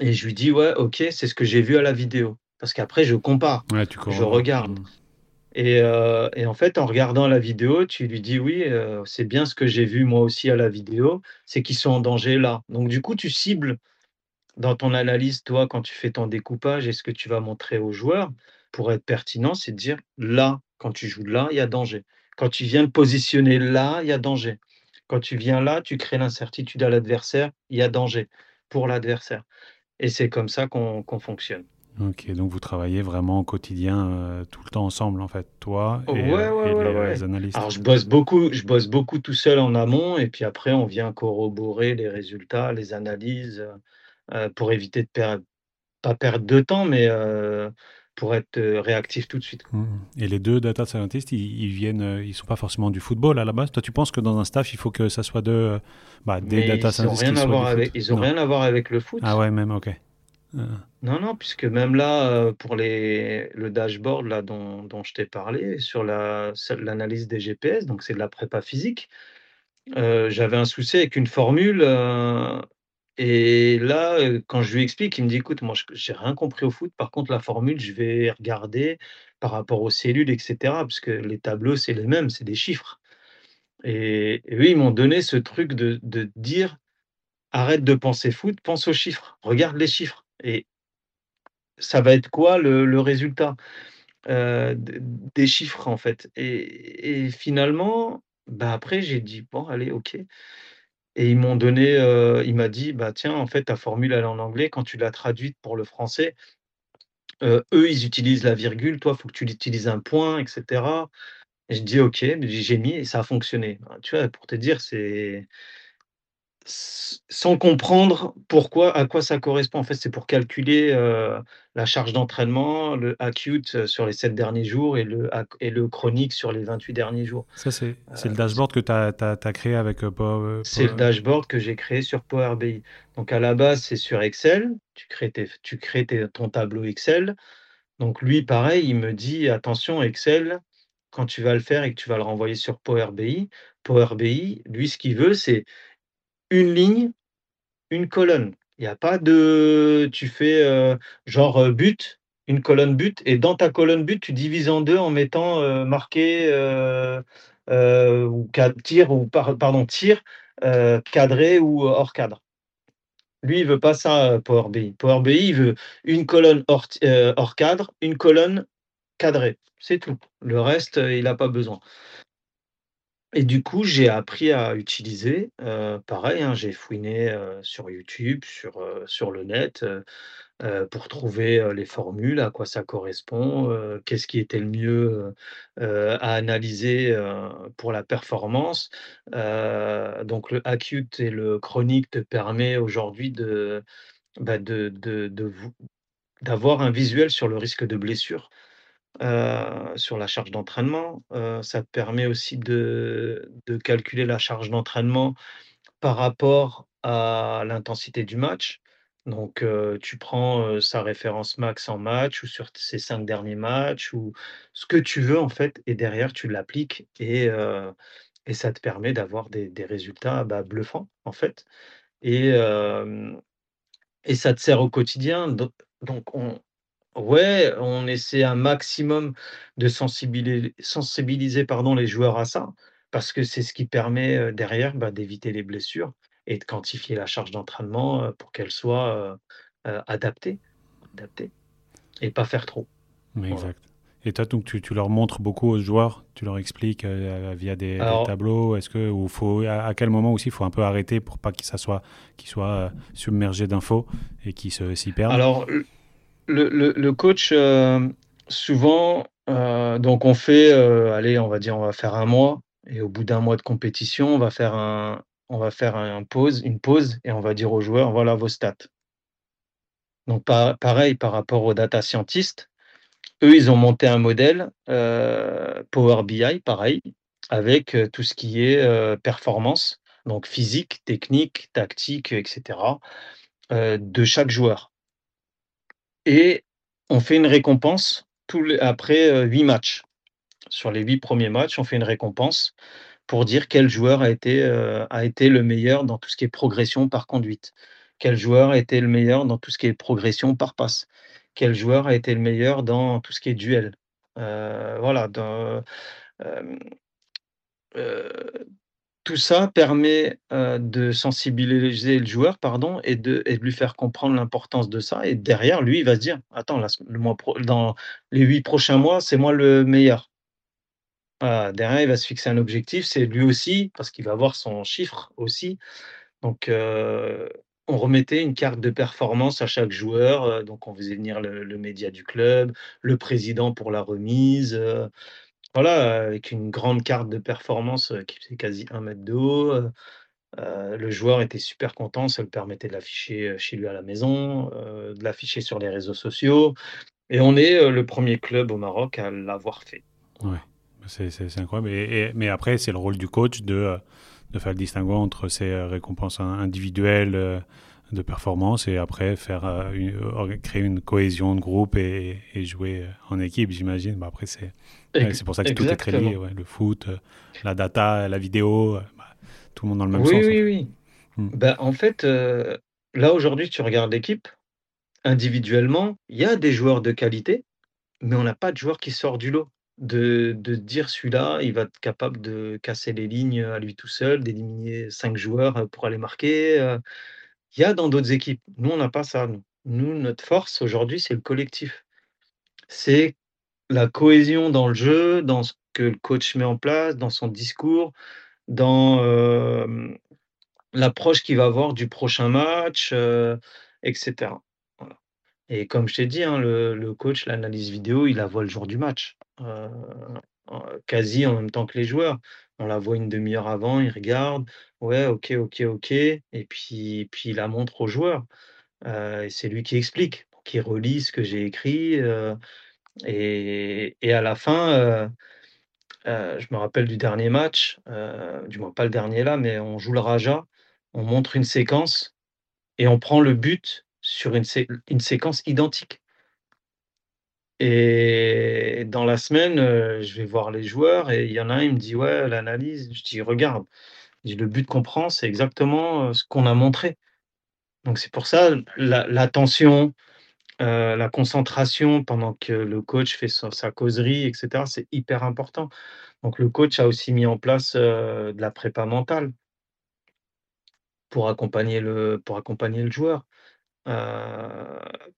et je lui dis: «Ouais, OK, c'est ce que j'ai vu à la vidéo». Parce qu'après je compare, Ouais, je regarde. Mmh. Et heu et en fait, en regardant la vidéo, tu lui dis: «Oui, heu, c'est bien ce que j'ai vu moi aussi à la vidéo, c'est qu'ils sont en danger là». Donc du coup, tu cibles dans ton analyse, toi, quand tu fais ton découpage et ce que tu vas montrer aux joueurs, pour être pertinent, c'est de dire: «Là, quand tu joues là, il y a danger. Quand tu viens te positionner là, il y a danger. Quand tu viens là, tu crées l'incertitude à l'adversaire, il y a danger pour l'adversaire» et c'est comme ça qu'on fonctionne. OK, donc vous travaillez vraiment au quotidien, heu, tout le temps ensemble, en fait, toi et Ouais, heu ouais, et ouais, les, analystes? Alors je bosse beaucoup je bosse beaucoup tout seul en amont et puis après on vient corroborer les résultats, les analyses, heu, pour éviter de perdre pas perdre de temps, mais pour être, réactif tout de suite. Mmh et les 2 data scientists, ils ils viennent, ils sont pas forcément du football à la base? Toi, tu penses que dans un staff, il faut que ça soit 2, heu, bah, des Mais data ils ont scientists qui rien à soient du voir avec foot? ils ont Non? rien à voir avec le Ah foot. ouais, même, OK. Heu, Non, non, puisque même là, heu, pour les le dashboard là dont dont je t'ai parlé sur la sur l'analyse des GPS, donc c'est de la prépa physique. Heu, j'avais un souci avec une formule, et là, quand je lui explique, il me dit: «Écoute, moi, j'ai rien compris au foot. Par contre, la formule, je vais regarder par rapport aux cellules et cetera», puisque les tableaux, c'est les mêmes, c'est des chiffres et et eux, ils m'ont donné ce truc de de dire: «Arrête de penser foot, pense aux chiffres. Regarde les chiffres et ça va être quoi le résultat?» heu, d des chiffres, en fait? Et finalement, bah, après, j'ai dit: «Bon, allez, OK». Et ils m'ont donné, heu, il m'a dit: «Bah, tiens, en fait, ta formule, elle est en anglais. Quand tu l'as traduite pour le français, heu, eux, ils utilisent la virgule. Toi, il faut que tu utilises un point et cetera». Et je dis: «OK», j'ai mis et ça a fonctionné. Hein, tu vois, pour te dire, c'est sans comprendre pourquoi, à quoi ça correspond. En fait, c'est pour calculer, heu, la charge d'entraînement, le acute, heu, sur les 7 derniers jours et le et le chronique sur les 28 derniers jours. ça, c'est c'est le dashboard que tu as créé avec, heu, Power, heu, C'est le dashboard que j'ai créé sur Power BI. Donc à la base, c'est sur Excel. Tu crées tes tu crées tes ton tableau Excel. Donc lui, pareil, il me dit: «Attention Excel, quand tu vas le faire et que tu vas le renvoyer sur Power BI, Power BI, lui, ce qu'il veut, c'est une ligne, une colonne. Il y a pas de tu fais, heu, genre, heu, but, une colonne but et dans ta colonne but, tu divises en 2 en mettant, heu, marqué, ou tir ou par pardon, tir, cadré ou hors cadre. Lui, il veut pas ça, Power BI. Power BI, il veut une colonne hors hors cadre, une colonne cadrée, c'est tout. Le reste, il a pas besoin. Et du coup, j'ai appris à utiliser, pareil, hein, j'ai fouiné, sur YouTube, sur, sur le net, pour trouver, les formules, à quoi ça correspond, qu'est-ce qui était le mieux, à analyser, pour la performance. Donc le acute et le chronique te permet aujourd'hui de, bah, d'avoir un visuel sur le risque de blessure. Sur la charge d'entraînement. Heu, ça permet aussi de de calculer la charge d'entraînement par rapport à l'intensité du match. Donc, tu prends, sa référence max en match ou sur ses 5 derniers matchs ou ce que tu veux en fait et derrière tu l'appliques et et ça te permet d'avoir des des résultats, bah, bluffants en fait et et ça te sert au quotidien do donc on ouais, on essaie un maximum de sensibili sensibiliser pardon les joueurs à ça, parce que c'est ce qui permet, heu, derrière, bah, d'éviter les blessures et de quantifier la charge d'entraînement, heu, pour qu'elle soit, heu heu, adaptée adaptée et pas faire trop. Voilà. exact. Et toi, donc, tu, tu leur montres beaucoup aux joueurs, tu leur expliques euh, via des, des Alors tableaux. Est-ce que, ou faut, à, à quel moment aussi il faut un peu arrêter pour pas qu'ils soient, qu'ils soient euh, submergés d'infos et qu'ils se, s'y perdent? Alors l le coach, hem, souvent, heu, donc on fait, heu, allez, on va dire, on va faire un mois et au bout d'un mois de compétition, on va faire un on va faire un pause une pause et on va dire aux joueurs: «Voilà vos stats». Donc pa pareil par rapport aux data scientists, eux, ils ont monté un modèle, Power BI pareil, avec, tout ce qui est, performance, donc physique, technique, tactique, et cetera, heu, de chaque joueur et on fait une récompense après, heu, 8 matchs. Sur les 8 premiers matchs, on fait une récompense pour dire quel joueur a été, heu, a été le meilleur dans tout ce qui est progression par conduite. Quel joueur a été le meilleur dans tout ce qui est progression par passe. Quel joueur a été le meilleur dans tout ce qui est duel. Heu, voilà, tout ça permet, heu, de sensibiliser le joueur, pardon et de lui faire comprendre l'importance de ça et derrière, lui, il va se dire: «Attends, dans les 8 prochains mois, c'est moi le meilleur». Voilà, derrière, il va se fixer un objectif, c'est lui aussi, parce qu'il va voir son chiffre aussi. Donc, heu, on remettait une carte de performance à chaque joueur, donc on faisait venir le média du club, le président pour la remise, voilà, avec une grande carte de performance, heu, qui faisait quasi un mètre de haut, heu heu, le joueur était super content, ça lui permettait de l'afficher, chez lui à la maison, de l'afficher sur les réseaux sociaux et on est, le premier club au Maroc à l'avoir fait. Ouais, Voilà. c'est, incroyable. Mais après, c'est le rôle du coach de, euh, de faire le distinguo entre ces euh, récompenses individuelles euh, de performance et après faire euh, créer une cohésion de groupe et, et jouer en équipe, j'imagine. Bah, après, c'est, ouais, c'est pour ça que tout est très lié. exactement. Ouais. Le foot, la data, la vidéo, bah, tout le monde dans le même Oui, sens, en oui, fait. oui. Mm. Bah, en fait, heu, là, aujourd'hui, tu regardes l'équipe, individuellement, il y a des joueurs de qualité, mais on n'a pas de joueur qui sort du lot. De de dire celui-là, il va être capable de casser les lignes, à lui tout seul, d'éliminer 5 joueurs, pour aller marquer. Il y a dans d'autres équipes. Nous, on n'a pas ça, nous. Nous, notre force aujourd'hui, c'est le collectif. C'est la cohésion dans le jeu, dans ce que le coach met en place, dans son discours, dans, hem L'approche qu'il va avoir du prochain match, heu, et cetera. Voilà et comme je t'ai dit, hein, le coach, l'analyse vidéo, il la voit le jour du match, heu, quasi en même temps que les joueurs. On la voit une demi heure avant, il regarde: «Ouais, OK, OK, OK» et puis puis il la montre aux joueurs, et c'est lui qui explique. qui relit ce que j'ai écrit, et à la fin, heu, heu, je me rappelle du dernier match, heu, du moins pas le dernier là, mais on joue le Raja, on montre une séquence et on prend le but sur une une séquence identique. Et dans la semaine, je vais voir les joueurs et il y en a un, il me dit: «Ouais, l'analyse», je dis: «Regarde», «Le but qu'on prend, c'est exactement, ce qu'on a montré». Donc c'est pour ça la heu, la concentration pendant que le coach fait sa causerie et cetera, c'est hyper important. Donc le coach a aussi mis en place, heu, de la prépa mentale pour accompagner le joueur. Heu,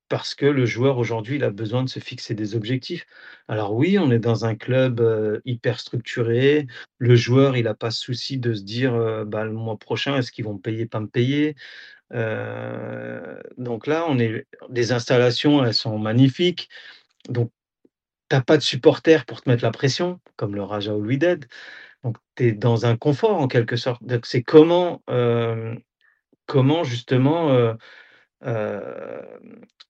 parce que le joueur aujourd'hui, il a besoin de se fixer des objectifs. Alors oui, on est dans un club, hyper structuré. Le joueur, il a pas souci de se dire, «Bah, le mois prochain, est-ce qu'ils vont me payer, pas me payer?» Heu, donc là, on est les installations, elles sont magnifiques. Donc tu as pas de supporters pour te mettre la pression, comme le Raja ou le Wydad. Donc tu es dans un confort en quelque sorte. Donc c'est comment, hem, comment justement, heu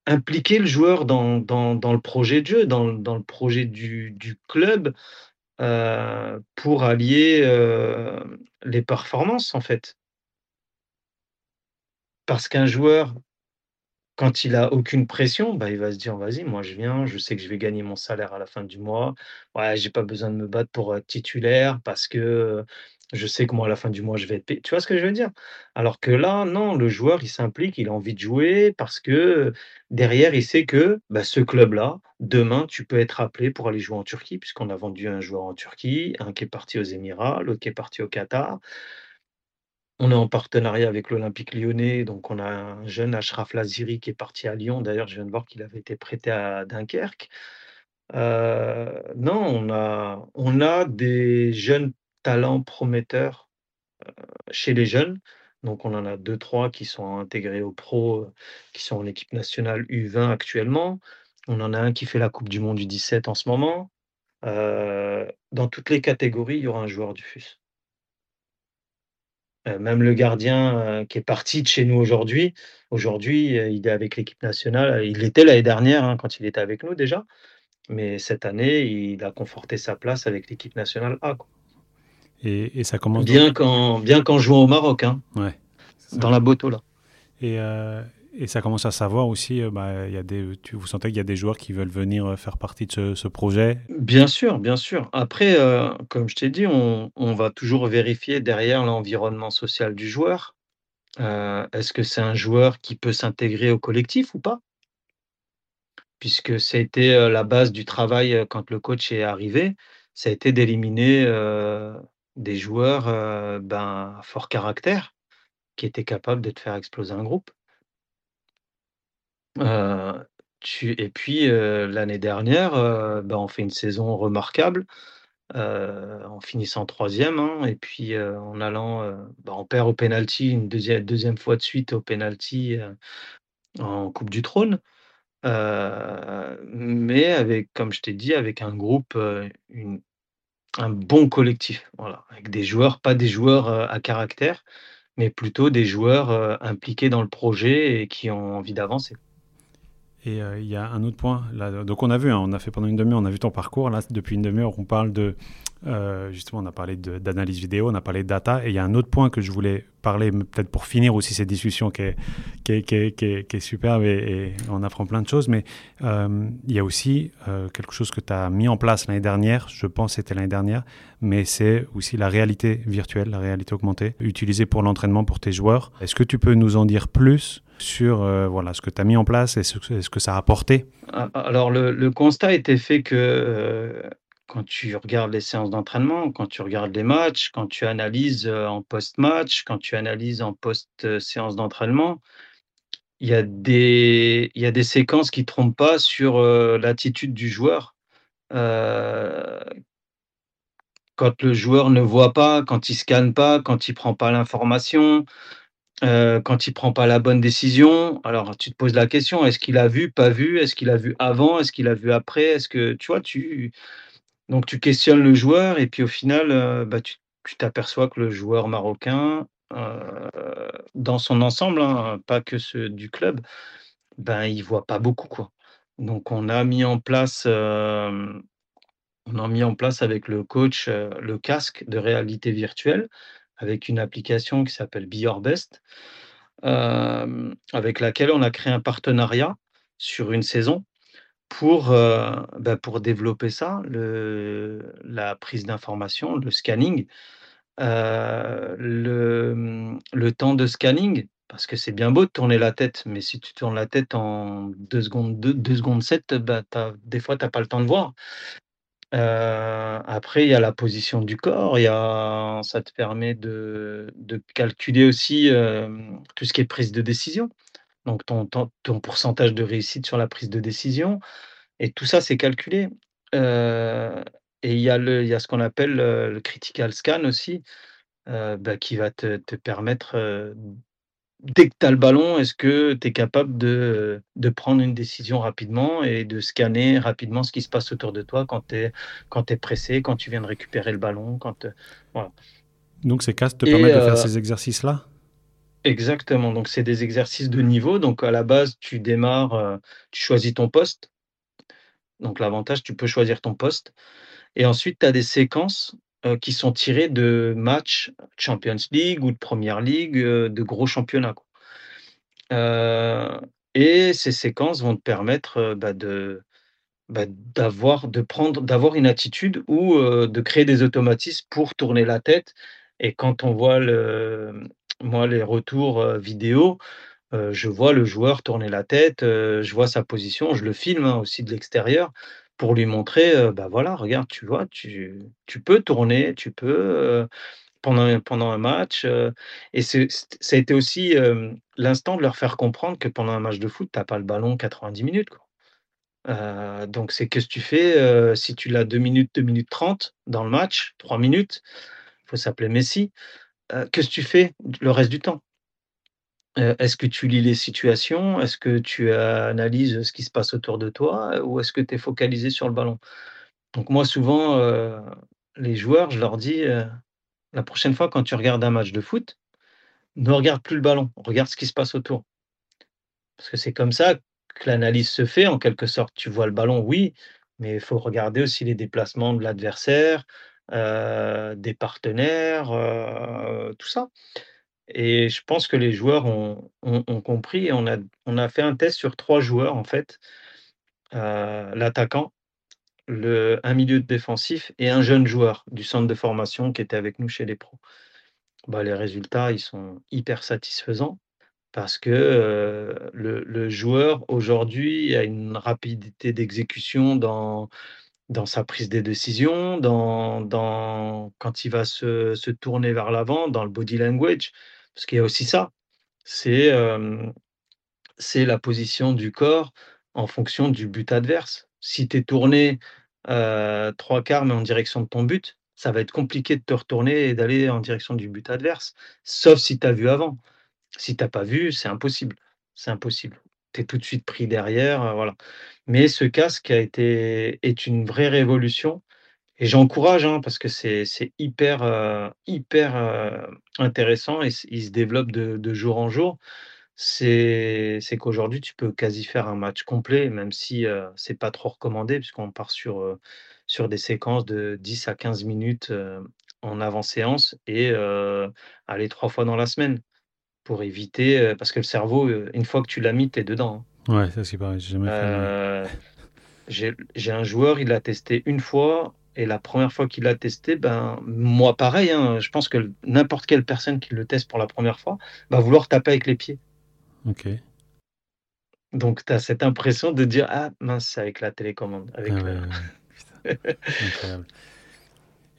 impliquer le joueur dans dans dans le projet de jeu, dans dans le projet du du club, pour allier, les performances, en fait. Parce qu'un joueur quand il a aucune pression, bah, il va se dire: «Vas-y, moi je viens, je sais que je vais gagner mon salaire à la fin du mois. Ouais, j'ai pas besoin de me battre pour être titulaire parce que, heu, je sais que moi à la fin du mois je vais être payé». Tu vois ce que je veux dire? Alors que là, non, le joueur il s'implique, il a envie de jouer parce que, derrière il sait que, bah, ce club-là, demain tu peux être appelé pour aller jouer en Turquie puisqu'on a vendu un joueur en Turquie, un qui est parti aux Émirats, l'autre qui est parti au Qatar. On est en partenariat avec l'Olympique lyonnais, donc on a un jeune Achraf Laziri qui est parti à Lyon. D'ailleurs, je viens de voir qu'il avait été prêté à Dunkerque. Heu, non, on a des jeunes talents prometteurs, chez les jeunes. Donc on en a deux trois qui sont intégrés aux pros, heu, qui sont en équipe nationale U20 actuellement. On en a un qui fait la coupe du monde U17 en ce moment. Dans toutes les catégories, il y aura un joueur du FUS. Heu, même le gardien, heu, qui est parti de chez nous aujourd'hui, aujourd'hui, heu, il est avec l'équipe nationale. Il l'était l'année dernière, hein, quand il était avec nous déjà, mais cette année, il a conforté sa place avec l'équipe nationale A, quoi. Et et ça commence donc Bien qu'en bien qu'en jouant au Maroc, hein, ouais, dans la Botola. Et, et ça commence à savoir aussi, heu, bah, y a des tu vous sentez qu'il y a des joueurs qui veulent venir, heu, faire partie de ce projet? Bien sûr, bien sûr. Après, heu, comme je t'ai dit, on va toujours vérifier derrière l'environnement social du joueur. Est-ce que c'est un joueur qui peut s'intégrer au collectif ou pas? Puisque ça a été, la base du travail, quand le coach est arrivé, ça a été d'éliminer, des joueurs, ben, à fort caractère, qui étaient capables de te faire exploser un groupe. Tu et puis, heu, l'année dernière, heu, bah, on fait une saison remarquable, en finissant 3e, hein et puis, en allant, bah, on perd au pénalty une deuxi deuxième fois de suite au pénalty, en coupe du trône. Mais avec, comme je t'ai dit, avec un groupe, un bon collectif, voilà, avec des joueurs, pas des joueurs, à caractère, mais plutôt des joueurs, impliqués dans le projet et qui ont envie d'avancer. Et heu, il y a un autre point, donc on a vu, hein, on a fait pendant une demi heure, on a vu ton parcours. Là, depuis une demi heure, on parle de, heu, justement, on a parlé d'analyse vidéo, on a parlé de data et il y a un autre point que je voulais parler, peut-être pour finir aussi cette discussion qui est qui est qui est qui est superbe et et on apprend plein de choses. Mais, hem, il y a aussi, heu, quelque chose que tu as mis en place l'année dernière, je pense que c'était l'année dernière, mais c'est aussi la réalité virtuelle, la réalité augmentée, utilisée pour l'entraînement pour tes joueurs. Est-ce que tu peux nous en dire plus sur, heu, voilà, ce que tu as mis en place et ce ce que ça a apporté? A alors le constat était fait que, quand tu regardes les séances d'entraînement, quand tu regardes les matchs, quand tu analyses, en post-match, quand tu analyses en post, heu, séance d'entraînement, il y a des y a des séquences qui trompent pas sur, l'attitude du joueur. Quand le joueur ne voit pas, quand il scanne pas, quand il prend pas l'information, quand il prend pas la bonne décision. Alors tu te poses la question: «Est-ce qu'il a vu, pas vu? Est-ce qu'il a vu avant? Est-ce qu'il a vu après?» est-ce que tu vois? Tu donc tu questionnes le joueur et puis au final, heu, bah, tu t'aperçois que le joueur marocain, heu, dans son ensemble, hein, pas que ceux du club, ben, il voit pas beaucoup. Donc on a mis en place, hem, on a mis en place avec le coach, le casque de réalité virtuelle, avec une application qui s'appelle Be Best, avec laquelle on a créé un partenariat sur une saison pour, heu, bah, pour développer ça, le la prise d'information, le scanning, heu, le, mmh, le temps de scanning. Parce que c'est bien beau de tourner la tête, mais si tu tournes la tête en 2 secondes 2 2 secondes 7, bah, tu des fois, tu as pas le temps de voir. Heu, après, il y a la position du corps, y a ça te permet de de calculer aussi, tout ce qui est prise de décision. Donc ton ton ton pourcentage de réussite sur la prise de décision et tout ça, c'est calculé. Heu et il y a le il y a ce qu'on appelle, heu, le critical scan aussi, heu, bah, qui va te te permettre, dès que tu as le ballon, est-ce que tu es capable de, de prendre une décision rapidement et de scanner rapidement ce qui se passe autour de toi quand tu es quand tu es pressé, quand tu viens de récupérer le ballon, quand, voilà Donc ces casques te et permettent de faire ces exercices-là? Exactement, donc c'est des exercices de niveau. Donc à la base, tu démarres, heu, tu choisis ton poste. Donc l'avantage, tu peux choisir ton poste et ensuite tu as des séquences, heu, qui sont tirées de matchs Champions League ou de Premier League, heu, de gros championnats, et ces séquences vont te permettre, bah, de bah, d'avoir de prendre d'avoir une attitude ou, de créer des automatismes pour tourner la tête et quand on voit le moi les retours, vidéo, je vois le joueur tourner la tête, je vois sa position, je le filme, hein, aussi de l'extérieur pour lui montrer, bah, voilà, regarde, tu vois, tu tu peux tourner, tu peux, pendant pendant un match, et ça a été aussi, l'instant de leur faire comprendre que pendant un match de foot, tu as pas le ballon 90 minutes, donc c'est qu'est-ce que tu fais, si tu l'as 2 minutes, 2 minutes 30 dans le match, 3 minutes, il faut s'appeler Messi, heu, qu'est-ce que tu fais le reste du temps? Heu, est-ce que tu lis les situations? Est-ce que tu analyses ce qui se passe autour de toi? Ou est-ce que tu es focalisé sur le ballon? Donc moi souvent, heu, les joueurs, je leur dis, heu: «La prochaine fois quand tu regardes un match de foot, ne regarde plus le ballon, regarde ce qui se passe autour». Parce que c'est comme ça que l'analyse se fait en quelque sorte. Tu vois le ballon, oui, mais il faut regarder aussi les déplacements de l'adversaire, des partenaires, heu, tout ça et je pense que les joueurs ont compris on a fait un test sur 3 joueurs en fait, heu, l'attaquant, un milieu défensif et un jeune joueur du centre de formation qui était avec nous chez les pros. Bah, les résultats, ils sont hyper satisfaisants parce que, le joueur aujourd'hui a une rapidité d'exécution dans dans sa prise de décision, dans quand il va se tourner vers l'avant, dans le body language. Parce qu'il y a aussi ça, c'est, la position du corps en fonction du but adverse. Si tu es tourné, heu, 3/4 mais en direction de ton but, ça va être compliqué de te retourner et d'aller en direction du but adverse, sauf si tu as vu avant. Si tu as pas vu, c'est impossible, c'est impossible. Tout de suite pris derrière, heu, voilà. Mais ce casque a été est une vraie révolution et j'encourage, hein, parce que c'est hyper, heu, hyper, heu, intéressant et il se développe de jour en jour. C'est qu'aujourd'hui, tu peux quasi faire un match complet, même si, heu, c'est pas trop recommandé puisqu'on part sur, sur des séquences de 10 à 15 minutes, en avant séance et allez 3 fois dans la semaine. Pour éviter, heu, parce que le cerveau, heu, une fois que tu l'as mis, tu es dedans, Ouais, ça c'est pareil, j'ai hein. fait Heu, j'ai un joueur, il l'a testé une fois et la première fois qu'il l'a testé, ben, moi pareil, hein, je pense que n'importe quelle personne qui le teste pour la première fois va vouloir taper avec les pieds. OK. Donc tu as cette impression de dire: «Ah mince, c'est avec la télécommande, Ah ouais, avec le» ouais, ouais. (laughs) Putain, incroyable.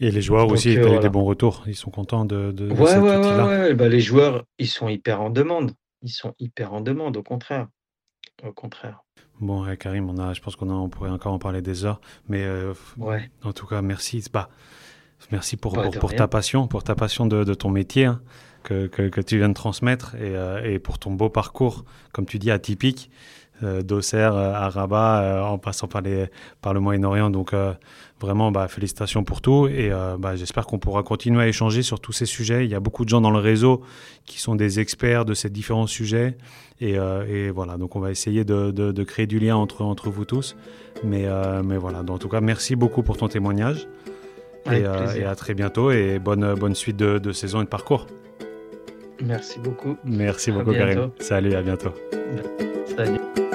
Et les joueurs aussi, donc heu, tu as eu des bons retours? Ils sont contents de de Ouais, cet ouais, ouais, ouais, bah, les joueurs, ils sont hyper en demande. Ils sont hyper en demande, au contraire, au contraire. Bon, ouais, Karim, on a je pense qu'on on pourrait encore en parler des heures, mais Ouais, en tout cas merci, bah, merci pour pour ta passion, pour ta passion de de ton métier, hein, que que que tu viens de transmettre et heu et pour ton beau parcours, comme tu dis, atypique, d'Auxerre, heu, à Rabat, heu, en passant par les par le Moyen-Orient donc vraiment, bah, félicitations pour tout et bah, j'espère qu'on pourra continuer à échanger sur tous ces sujets. Il y a beaucoup de gens dans le réseau qui sont des experts de ces différents sujets et voilà, donc on va essayer de de de créer du lien entre entre vous tous mais mais voilà, donc en tout cas, merci beaucoup pour ton témoignage et à très bientôt et bonne, bonne suite de de saison et de parcours. Merci beaucoup. Merci À beaucoup Karim. Salut, à bientôt. Salut.